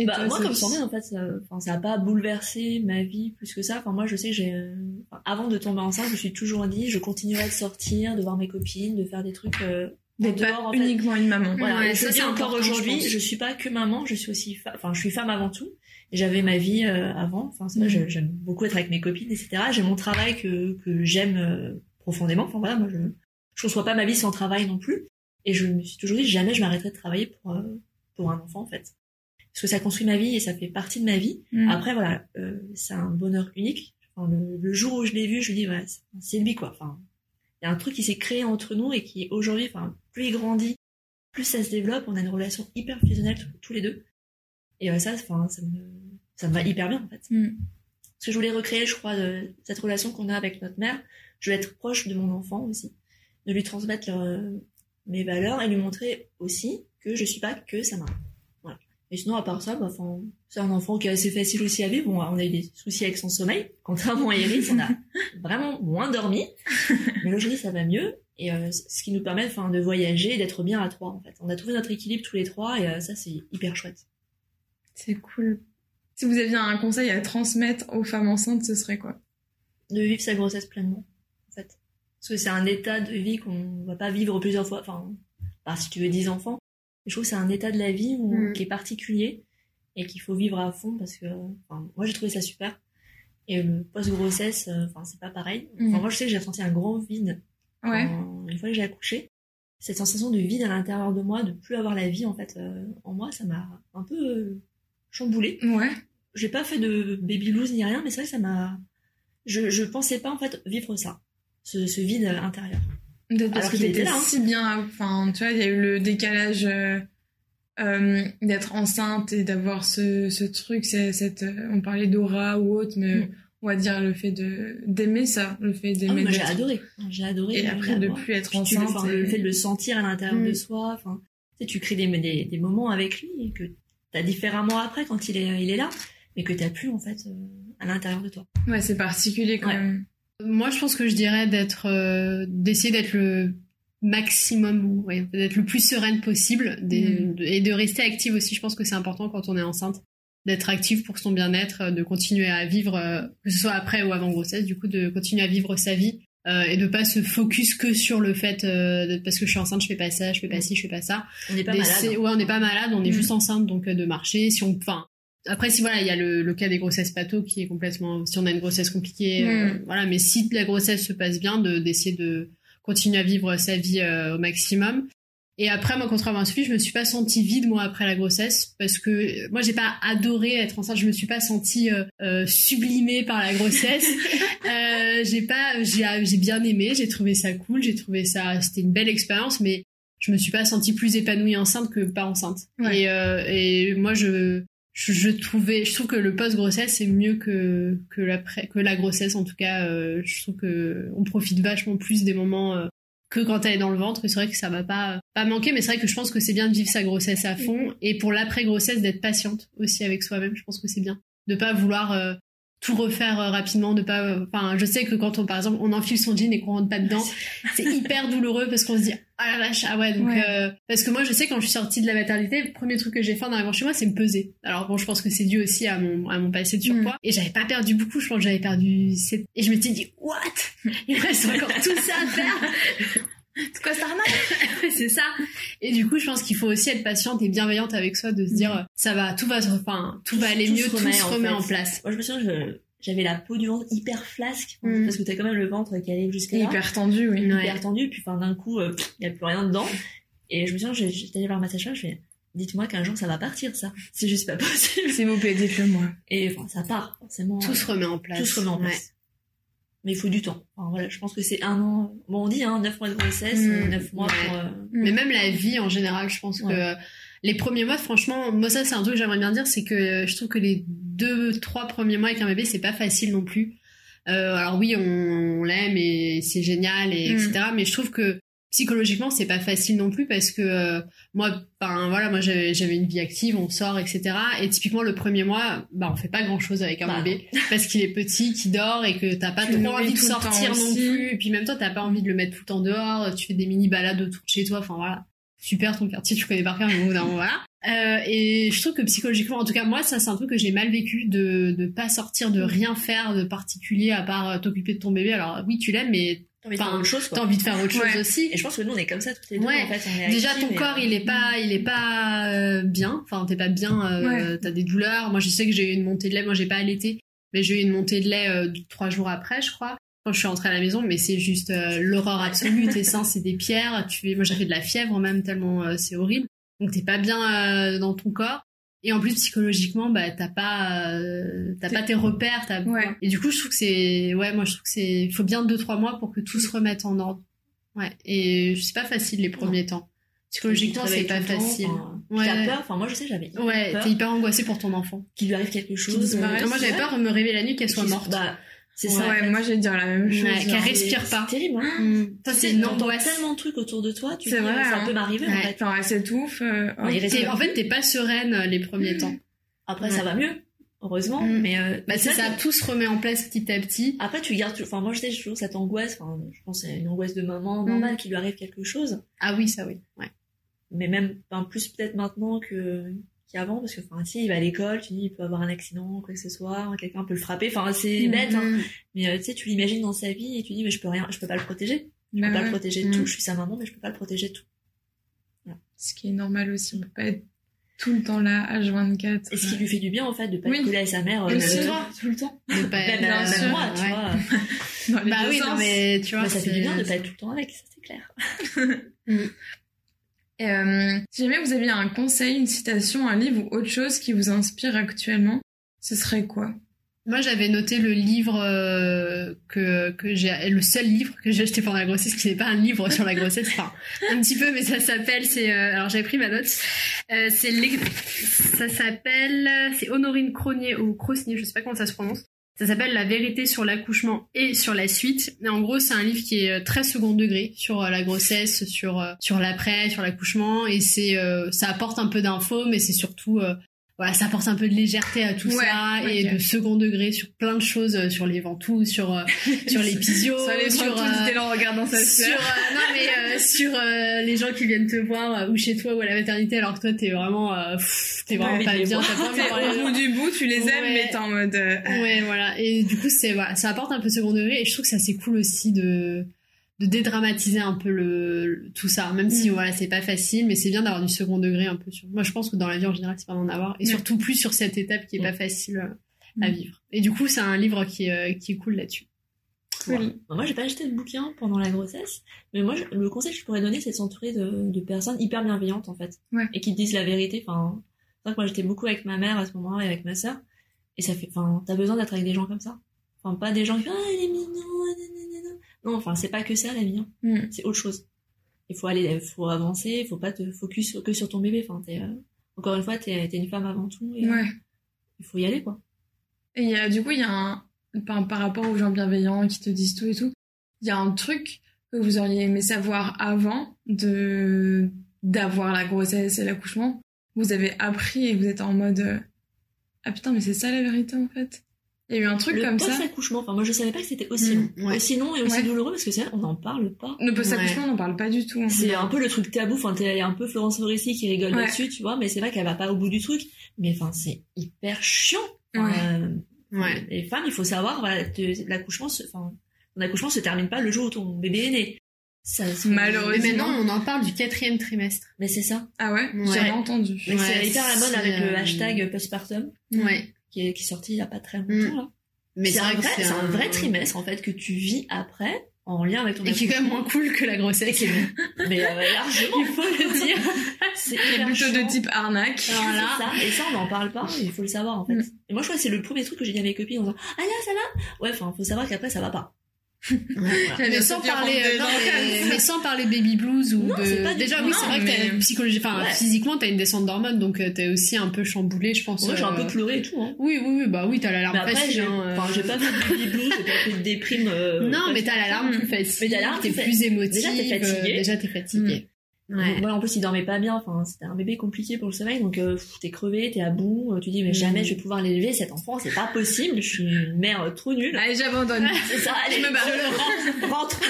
Et Bah, moi, comme Sandrine, en fait, ça, enfin, ça a pas bouleversé ma vie plus que ça. Enfin, moi, je sais que j'ai, euh, enfin, avant de tomber enceinte, je me suis toujours dit, je continuerai de sortir, de voir mes copines, de faire des trucs, euh, D'être pas en fait. uniquement une maman. Voilà, Ouais, et je ça, le dis c'est encore aujourd'hui, je je, suis pas que maman, je suis aussi, fa- enfin, je suis femme avant tout. Et J'avais ma vie euh, avant. Enfin, je- j'aime beaucoup être avec mes copines, etc. J'ai mon travail que que j'aime euh, profondément. Enfin voilà, moi, je je conçois pas ma vie sans travail non plus. Et je me suis toujours dit jamais je m'arrêterai de travailler pour euh, pour un enfant en fait, parce que ça construit ma vie et ça fait partie de ma vie. Mmh. Après, voilà, euh, c'est un bonheur unique. Enfin, le, le jour où je l'ai vu, je me dis, ouais, c'est- lui, quoi. Enfin, il y a un truc qui s'est créé entre nous et qui, aujourd'hui, enfin, plus il grandit, plus ça se développe. On a une relation hyper fusionnelle tous- les deux. Et ouais, ça, enfin, ça me, ça me va hyper bien, en fait. Mm. Parce que je voulais recréer, je crois, de, cette relation qu'on a avec notre mère. Je veux être proche de mon enfant aussi. De lui transmettre leur- mes valeurs et lui montrer aussi que je suis pas que sa maman. Et sinon, à part ça, bah, c'est un enfant qui est assez facile aussi à vivre. Bon, on a eu des soucis avec son sommeil. Contrairement à Iris, on a vraiment moins dormi. Mais aujourd'hui, ça va mieux. Et euh, ce qui nous permet de voyager et d'être bien à trois, en fait. On a trouvé notre équilibre tous les trois et euh, ça, c'est hyper chouette. C'est cool. Si vous aviez un conseil à transmettre aux femmes enceintes, ce serait quoi? De vivre sa grossesse pleinement, en fait. Parce que c'est un état de vie qu'on va pas vivre plusieurs fois. Enfin, part si tu veux 10 enfants. Je trouve que c'est un état de la vie où- Mm. qui est particulier et qu'il faut vivre à fond parce que moi j'ai trouvé ça super. Et le post-grossesse, euh, enfin c'est pas pareil. Enfin, Mm. Moi je sais que j'ai ressenti un grand vide Ouais. une fois que j'ai accouché. Cette sensation de vide à l'intérieur de moi, de plus avoir la vie en fait euh, en moi, ça m'a un peu euh, chamboulé. Ouais. J'ai pas fait de baby blues ni rien, mais c'est vrai que ça m'a. Je, je pensais pas en fait vivre ça, ce, ce vide euh, intérieur. Peut-être parce Alors que qu'il t'étais là, hein. si bien. Enfin, tu vois, il y a eu le décalage euh, euh, d'être enceinte et d'avoir ce, ce truc, cette, euh, on parlait d'aura ou autre, mais Mm. on va dire le fait de d'aimer ça, le fait Ah d'aimer. moi j'ai adoré, j'ai adoré. Et après de plus être Puis tu le, enceinte. et- le fait de le sentir à l'intérieur Mm. de soi, enfin, tu sais, tu crées des, des, des moments avec lui et que t'as différemment après quand il est, il est là, mais que t'as plus en fait euh, à l'intérieur de toi. Ouais, c'est particulier quand Ouais. même. Moi, je pense que je dirais d'être, euh, d'essayer d'être le maximum, ouais, d'être le plus sereine possible des- Mm. et de rester active aussi. Je pense que c'est important quand on est enceinte. d'être active pour son bien-être, de continuer à vivre, que ce soit après ou avant grossesse, du coup, de continuer à vivre sa vie euh, et de pas se focus que sur le fait euh, parce que je suis enceinte je fais pas ça je fais pas ci je fais pas ça on n'est pas malade ouais on n'est pas malade on est Mm. juste enceinte donc euh, de marcher si on enfin après si voilà il y a le, le cas des grossesses pato qui est complètement si on a une grossesse compliquée euh, Mm. voilà mais si la grossesse se passe bien de d'essayer de continuer à vivre sa vie euh, au maximum et après moi contrairement à Sophie je me suis pas sentie vide moi après la grossesse parce que euh, moi j'ai pas adoré être enceinte je me suis pas sentie euh, euh, sublimée par la grossesse euh, j'ai pas j'ai j'ai bien aimé j'ai trouvé ça cool j'ai trouvé ça c'était une belle expérience mais je me suis pas sentie plus épanouie enceinte que pas enceinte Ouais. et euh, et moi je je, trouvais je trouve que le post grossesse c'est mieux que que l'après que la grossesse en tout cas euh, je trouve que on profite vachement plus des moments euh, que quand elle est dans le ventre. C'est vrai que ça va pas pas manquer mais c'est vrai que je pense que c'est bien de vivre sa grossesse à fond. Et pour l'après grossesse d'être patiente aussi avec soi-même je pense que c'est bien. De pas vouloir euh, tout refaire euh, rapidement de pas euh, enfin je sais que quand on par exemple on enfile son jean et qu'on rentre pas dedans c'est hyper douloureux parce qu'on se dit ah la vache ah ouais donc Ouais. euh, parce que moi je sais quand je suis sortie de la maternité le premier truc que j'ai fait en arrivant chez moi c'est me peser. Alors bon je pense que c'est dû aussi à mon à mon passé de surpoids et j'avais pas perdu beaucoup je pense que j'avais perdu 7 et je me suis dit what? Il reste encore tout ça à faire C'est quoi cette arnaque c'est ça et du coup je pense qu'il faut aussi être patiente et bienveillante avec soi de se dire euh, ça va tout va se- enfin tout, Tout- va aller tout mieux se tout remet, se en remet fait. en place moi je me souviens j'avais la peau du ventre hyper flasque Mm. parce que t'as quand même le ventre qui allait jusqu'à là Hyper tendu, oui. Ouais. hyper tendu puis enfin d'un coup il y a plus rien dedans et je me souviens j'ai- j'étais allée voir ma sage-femme je fais dites-moi qu'un jour ça va partir ça c'est juste pas possible vous plaît, dites-le moi. et enfin ça part forcément tout se remet en place tout se remet en place Ouais. Mais il faut du temps enfin, voilà je pense que c'est un an bon on dit hein neuf mois de grossesse Mm. neuf mois Ouais. pour euh, Mais même la vie en général, je pense que les premiers mois, franchement, moi ça c'est un truc que j'aimerais bien dire, c'est que je trouve que les deux, trois premiers mois avec un bébé, c'est pas facile non plus. Euh, alors oui, on, on l'aime et c'est génial et Mm. etc. Mais je trouve que psychologiquement c'est pas facile non plus parce que euh, moi, ben voilà, moi j'avais une vie active, on sort, etc. Et typiquement le premier mois, bah on fait pas grand chose avec un Bah. bébé parce qu'il est petit, qu'il dort et que t'as pas Tu trop envie de sortir non plus. Et puis même toi, t'as pas envie de le mettre tout le temps dehors. Tu fais des mini balades autour de chez toi. Enfin voilà, super ton quartier, tu connais par cœur. Mais au bout d'un moment, voilà. Euh, et je trouve que psychologiquement, en tout cas moi, ça c'est un truc que j'ai mal vécu de de pas sortir, de rien faire de particulier à part euh, t'occuper de ton bébé. Alors oui, tu l'aimes, mais t'as envie de faire Enfin, envie de faire autre chose Ouais. aussi. et je pense que nous on est comme ça toutes les deux Ouais. en fait Déjà ton corps euh, il est pas il est pas euh, bien. Enfin t'es pas bien euh, t'as des douleurs. Moi je sais que j'ai eu une montée de lait. Moi j'ai pas allaité mais j'ai eu une montée de lait euh, trois jours après je crois quand je suis rentrée à la maison. Mais c'est juste euh, l'horreur absolue. Tes seins c'est des pierres. Tu moi j'ai fait de la fièvre même tellement euh, c'est horrible donc t'es pas bien euh, dans ton corps. Et en plus psychologiquement bah t'as pas euh, t'as T'es- pas tes repères t'as Ouais. et du coup je trouve que c'est ouais moi je trouve que c'est il faut bien deux trois mois pour que tout se remette en ordre. Ouais. Et c'est pas facile les premiers temps. Psychologiquement c'est pas temps, facile. enfin, Ouais. t'as peur enfin moi je sais j'avais hyper ouais peur. t'es hyper angoissée pour ton enfant. Qu'il lui arrive quelque chose euh, moi j'avais peur de me réveiller la nuit qu'elle soit morte. bah c'est Ouais, ça en Ouais, fait. moi j'allais dire la même chose. Ouais, qu'elle respire C'est pas. terrible hein Mm. ça Tu c'est une angoisse tellement de trucs autour de toi tu C'est te dis, vrai, ça hein. peut m'arriver en Ouais. fait elle s'étouffe. euh, T'es- en fait t'es pas sereine euh, les premiers temps après Ouais. ça va mieux heureusement Mm. mais euh, bah c'est vrai ça tout se remet en place petit à petit après tu gardes enfin moi je sais toujours cette angoisse enfin je pense que c'est une angoisse de maman normale qu'il lui arrive quelque chose ah oui ça oui ouais mais même enfin, plus peut-être maintenant que qu'avant parce que enfin si il va à l'école tu dis il peut avoir un accident quoi que ce soit quelqu'un peut le frapper enfin c'est bête hein. Mm. mais euh, tu sais tu l'imagines dans sa vie et tu dis mais je peux rien je peux pas le protéger je Bah peux pas ouais. le protéger de Mm. tout je suis sa maman mais je peux pas le protéger de tout Ce qui est normal aussi. On peut pas être tout le temps là, H24. et ce qui lui fait du bien en fait de pas Oui. être collé à sa mère euh, Aussi. tout le temps tout le temps De pas- même, bien même sûr, moi tu ouais. vois Dans les bah oui non mais tu vois Bah, ça fait du bien de pas être tout le temps avec ça c'est clair Et, euh, si jamais vous aviez un conseil, une citation, un livre ou autre chose qui vous inspire actuellement, ce serait quoi? Moi, j'avais noté le livre euh, que, que j'ai, le seul livre que j'ai acheté pendant la grossesse, qui n'est pas un livre sur la grossesse, enfin, un petit peu, mais ça s'appelle, c'est, euh, alors j'avais pris ma note, euh, c'est, ça s'appelle, c'est Honorine Cronier ou Crosnier, je sais pas comment ça se prononce. Ça s'appelle La vérité sur l'accouchement et sur la suite. Et en gros, c'est un livre qui est euh, très second degré sur euh, la grossesse, sur euh, sur l'après, sur l'accouchement, et c'est, ça apporte un peu d'infos, mais c'est surtout voilà, ça apporte un peu de légèreté à tout Ouais, ça et de second degré sur plein de choses, euh, sur les ventouses, sur euh, sur les pisios, Ça les sur sur euh, là en regardant sa sur euh, non mais sur les gens qui viennent te voir ou chez toi ou à la maternité alors que toi t'es vraiment t'es vraiment pas bien t'as pas envie de au bout du bout, tu les aimes, Ouais. mais t'es en mode. Ouais, voilà. Et du coup, c'est voilà, ça apporte un peu second degré et je trouve que ça c'est cool aussi de de dédramatiser un peu le, le- tout ça, même si Mm. voilà c'est pas facile, mais c'est bien d'avoir du second degré un peu sur. Moi, je pense que dans la vie en général, c'est pas d'en avoir et Ouais. surtout plus sur cette étape qui est pas Mm. facile euh, à Mm. vivre. Et du coup, c'est un livre qui est, euh, qui est cool là-dessus. Cool. Bon, Moi, j'ai pas acheté de bouquin pendant la grossesse, mais moi, je- le conseil que je pourrais donner, c'est de s'entourer de, de personnes hyper bienveillantes, en fait. Ouais. Et qui te disent la vérité. Enfin, c'est vrai que moi, j'étais beaucoup avec ma mère à ce moment-là et avec ma sœur. Et ça fait, enfin, t'as besoin d'être avec des gens comme ça. Enfin, pas des gens qui, ah, il est mignon. Non, enfin, c'est pas que ça, la vie. hein. Mm. C'est autre chose. Il faut aller, faut avancer, faut pas te focus que sur ton bébé. Enfin, t'es, euh, encore une fois, t'es, une femme avant tout et euh, Ouais. il faut y aller, quoi. Et il a, du coup, il y a un, par, par rapport aux gens bienveillants qui te disent tout et tout, il y a un truc que vous auriez aimé savoir avant de, d'avoir la grossesse et l'accouchement. Vous avez appris et vous êtes en mode, euh, ah putain, mais c'est ça la vérité en fait. Il y a eu un truc le comme ça. post-accouchement, enfin, moi, je savais pas que c'était aussi long. Mm, ouais. Aussi long et aussi Ouais. douloureux parce que c'est vrai, on n'en parle pas. Le post-accouchement, on n'en parle pas du tout. C'est un peu le truc tabou, enfin t'es un peu Florence Foresti qui rigole Ouais. là-dessus, tu vois, mais c'est vrai qu'elle va pas au bout du truc, mais enfin c'est hyper chiant. Euh, Ouais. Les femmes, il faut savoir, voilà, l'accouchement, enfin, ton accouchement se termine pas le jour où ton bébé est né. Ça, se- Malheureusement. Mais maintenant, on en parle du quatrième trimestre. Mais c'est ça. Ah ouais, Ouais. J'ai jamais entendu. Mais c'est hyper à la mode avec le euh, hashtag postpartum Ouais. Qui est, qui est sorti il y a pas très longtemps Mm. là. Mais c'est un, un vrai trimestre en fait que tu vis après en lien avec ton Et qui est quand même moins cool que la grossesse. Mais euh, largement, il faut le dire. C'est plutôt de type arnaque. Voilà. Ça, et ça on n'en parle pas, il faut le savoir en fait. Mm. Et moi je crois que c'est le premier truc que j'ai dit à mes copines en disant Ah là ça va? Ouais, enfin faut savoir qu'après ça va pas. Mais sans parler, euh, non, mais, mais sans parler baby blues ou Non, de. Déjà, oui, c'est vrai que t'as mais- une psychologie, enfin, Ouais. physiquement, t'as une descente d'hormones, donc euh, t'es aussi un peu chamboulé, je pense. Moi j'ai un euh, peu pleuré et tout. Hein. Oui, oui, oui, bah oui, t'as l'alarme Mais après, facile. j'ai hein, euh. enfin, j'ai pas fait de baby blues, j'ai pas fait de déprime. euh, Non, mais que- t'as l'alarme Mm. plus facile. Mais t'as l'alarme t'es plus émotive. Déjà, t'es fatiguée. euh, Déjà, t'es fatigué. Ouais. Moi en plus il dormait pas bien, enfin c'était un bébé compliqué pour le sommeil, donc euh, t'es crevé, t'es à bout, euh, tu dis mais Mm. jamais je vais pouvoir l'élever cet enfant, c'est pas possible, je suis une mère euh, trop nulle. Allez, j'abandonne. C'est ça, allez, Je me barre. je le rentre.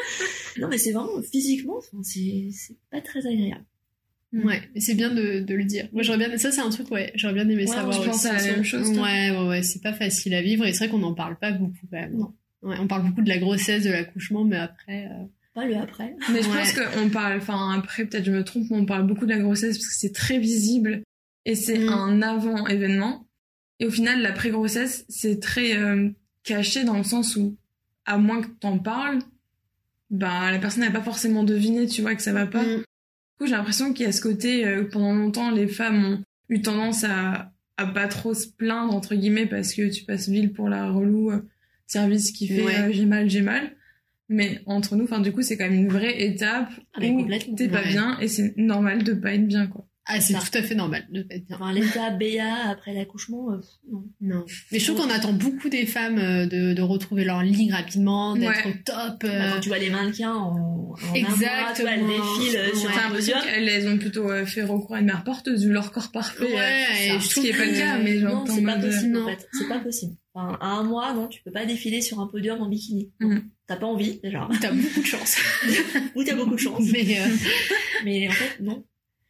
non mais c'est vraiment physiquement, enfin, c'est c'est pas très agréable. Ouais, mais c'est bien de, de le dire. Moi, j'aurais bien, ça, c'est un truc, ouais, j'aurais bien aimé Ouais, savoir je pense à la même chose, toi. Ouais, ouais, ouais, c'est pas facile à vivre et c'est vrai qu'on n'en parle pas beaucoup quand même. Non. Ouais, on parle beaucoup de la grossesse, de l'accouchement, mais après. euh, Pas le après. Mais je Ouais. pense qu'on parle, enfin après peut-être je me trompe, mais on parle beaucoup de la grossesse parce que c'est très visible et c'est Mm. un avant événement. Et au final, la pré-grossesse, c'est très euh, caché dans le sens où, à moins que t'en parles, bah la personne n'a pas forcément deviné, tu vois, que ça va pas. mm, Du coup, j'ai l'impression qu'il y a ce côté, euh, pendant longtemps, les femmes ont eu tendance à, à pas trop se plaindre, entre guillemets, parce que tu passes ville pour la relou euh, service qui fait Ouais. euh, j'ai mal, j'ai mal. Mais entre nous, enfin, du coup, c'est quand même une vraie étape Ah, où complètement. t'es pas Ouais. bien et c'est normal de pas être bien, quoi. Ah, c'est Ça. tout à fait normal de pas être bien. Enfin l'état BA après l'accouchement, euh, non. Non. Mais je trouve qu'on attend beaucoup des femmes euh, de, de retrouver leur ligne rapidement, d'être Ouais. au top. Bah, euh, Quand tu vois les mannequins en, en un mois, tu vois, Exactement. elles défilent euh, sur un podium. elles ont plutôt fait recours à une mère porteuse vu leur corps parfait. Ouais, et ce je trouve qui est pas le cas, mais non, j'entends c'est en pas euh, possible non. en fait. C'est pas possible. Enfin, à un mois, non, tu peux pas défiler sur un podium en bikini. Mhm. T'as pas envie déjà. T'as beaucoup de chance. Ou t'as beaucoup de chance. mais euh, Mais en fait, non.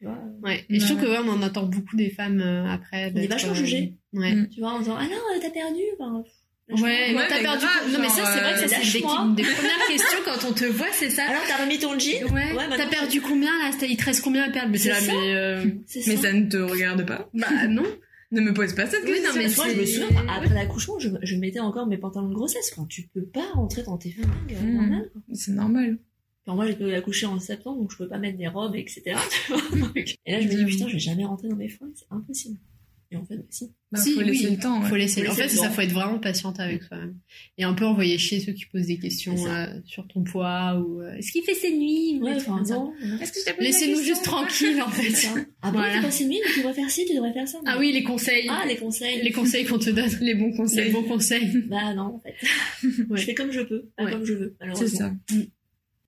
Euh, ouais. Et je trouve que ouais, on en attend beaucoup des femmes euh, après. On est d'être, vachement euh, jugées. Ouais. Tu vois, en disant ah non, t'as perdu. Enfin, Ouais, t'as perdu. grave, non, mais ça, c'est vrai que ça, c'est des, des premières questions quand on te voit, c'est ça. Alors t'as remis ton jean? Ouais, Ouais, t'as perdu combien là? Il te reste combien à perdre? Mais C'est là, ça. mais, euh, Mais ça. ça ne te regarde pas. bah non. Ne me pose pas cette Oui, question. non, mais Moi, je c'est- me souviens, après l'accouchement, je, je mettais encore mes pantalons de grossesse. Enfin, tu peux pas rentrer dans tes fringues euh, Mm. quoi. C'est normal. Enfin, moi, j'ai pu accoucher en septembre, donc je peux pas mettre des robes, etc. Et là, je me dis, putain, je vais jamais rentrer dans mes fringues, c'est impossible. Et en fait, bah, si. Bah, Si, faut laisser oui. le temps. ouais. Faut laisser. Faut En laisser fait, c'est ça, faut être vraiment patiente avec soi-même. Et un peu envoyer chier ceux qui posent des questions euh, sur ton poids ou euh, est-ce qu'il fait ses nuits ou Ouais, enfin, non. Est-ce que je Laissez-nous juste tranquilles en fait. Ah bon, Voilà. tu passes une nuit, mais tu devrais faire ci, tu devrais faire ça. Ah oui, les conseils. Ah, les conseils. les conseils qu'on te donne. Les bons Les conseils. bons conseils. Bah non, en fait. Ouais. Je fais comme je peux, pas Ouais. comme je veux, C'est ça.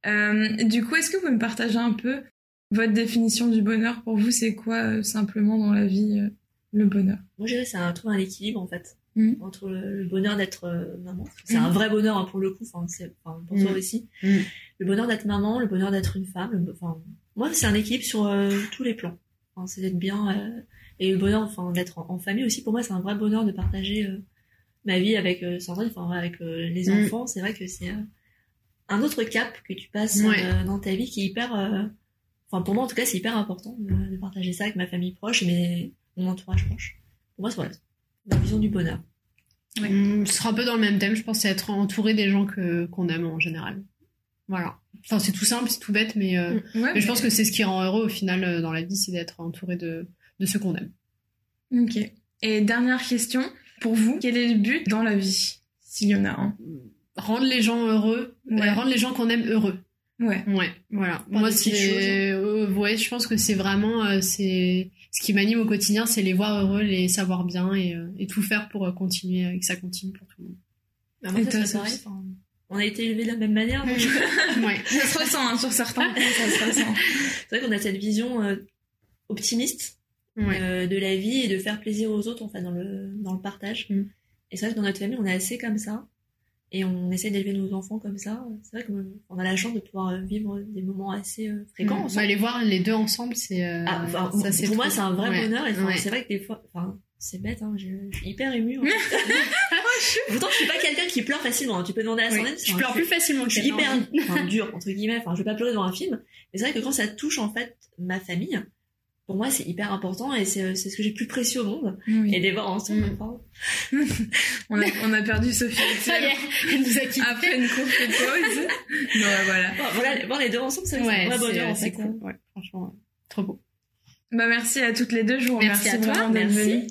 Du coup, est-ce que vous pouvez me partager un peu votre définition du bonheur Pour vous, c'est quoi euh, simplement dans la vie euh le bonheur? Moi, je dirais c'est un trouver un équilibre en fait Mm. entre le, bonheur d'être euh, maman. C'est Mm. un vrai bonheur hein, pour le coup. Enfin, c'est enfin, pour toi Mm. aussi. Le bonheur d'être maman, le bonheur d'être une femme. le- Enfin, moi, c'est un équilibre sur euh, tous les plans. Enfin, c'est d'être bien euh, et le bonheur, enfin, d'être en, en famille aussi. Pour moi, c'est un vrai bonheur de partager euh, ma vie avec euh, Sandrine, enfin avec euh, les enfants. C'est vrai que c'est euh, un autre cap que tu passes Ouais. euh, dans ta vie qui est hyper. euh, Enfin, pour moi, en tout cas, c'est hyper important de, de partager ça avec ma famille proche et mes, mon entourage proche. Pour moi, c'est voilà, la vision du bonheur. Hum, Ce sera un peu dans le même thème, je pense, c'est être entouré des gens que qu'on aime en général. Voilà. Enfin, c'est tout simple, c'est tout bête, mais, euh, Ouais, mais je pense que c'est ce qui rend heureux au final euh, dans la vie, c'est d'être entouré de, de ceux qu'on aime. Ok. Et dernière question, pour vous, quel est le but dans la vie S'il y en a un? Rendre les gens heureux, Ouais. euh, rendre les gens qu'on aime heureux. Ouais. Ouais, voilà. Par Moi, c'est, euh, ouais, je pense que c'est vraiment, euh, c'est ce qui m'anime au quotidien, c'est les voir heureux, les savoir bien et, euh, et tout faire pour euh, continuer, et que ça continue pour tout le monde. Bah, moi, Et ça toi, serait pareil. Sophie enfin, on a été élevés de la même manière. donc ouais. Ça se ressent hein, sur certains points, ça se ressent. c'est vrai qu'on a cette vision euh, optimiste Ouais. euh, de la vie et de faire plaisir aux autres, enfin, dans le, dans le partage. Mm. Et c'est vrai que dans notre famille, on est assez comme ça. Et on essaie d'élever nos enfants comme ça. C'est vrai qu'on a la chance de pouvoir euh, vivre des moments assez euh, fréquents Mmh. ensemble. Bah, les voir les deux ensemble, c'est. euh, Ah, enfin, pour moi, c'est un vrai ouais. bonheur. Et enfin, Ouais. c'est vrai que des fois, enfin, c'est bête, hein, je, je suis hyper émue. en fait. Pourtant, je suis pas quelqu'un qui pleure facilement. hein. Tu peux demander à Oui. Sandrine. Je enfin, pleure plus facilement que je suis hyper enfin, dur entre guillemets enfin je vais pas pleurer devant un film mais c'est vrai que quand ça touche en fait ma famille pour moi c'est hyper important et c'est c'est ce que j'ai plus précieux au monde Oui. et les voir ensemble Mm. On, a, on a perdu Sophie Ça y est, elle nous a quittés. après une courte pause. Non, ouais, voilà. voilà voir les deux ensemble c'est Ouais, un vrai bonheur en fait cool. Ouais, franchement, ouais. trop beau. Bah, merci à toutes les deux. Je vous Merci remercie à toi, d'être merci. venues.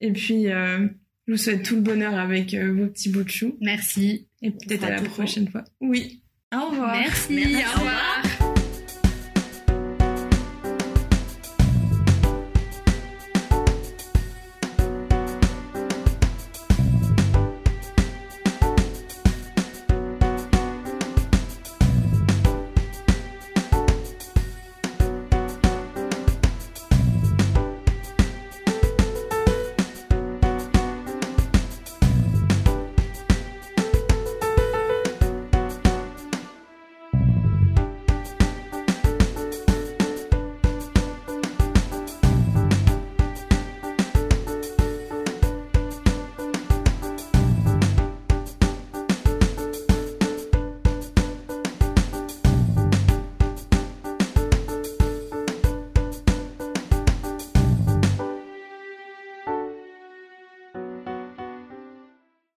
Et puis, euh, je vous souhaite tout le bonheur avec euh, vos petits bouts de chou. Merci. Et peut-être à la prochaine fois. Oui. Au revoir. Merci. Merci. Au revoir.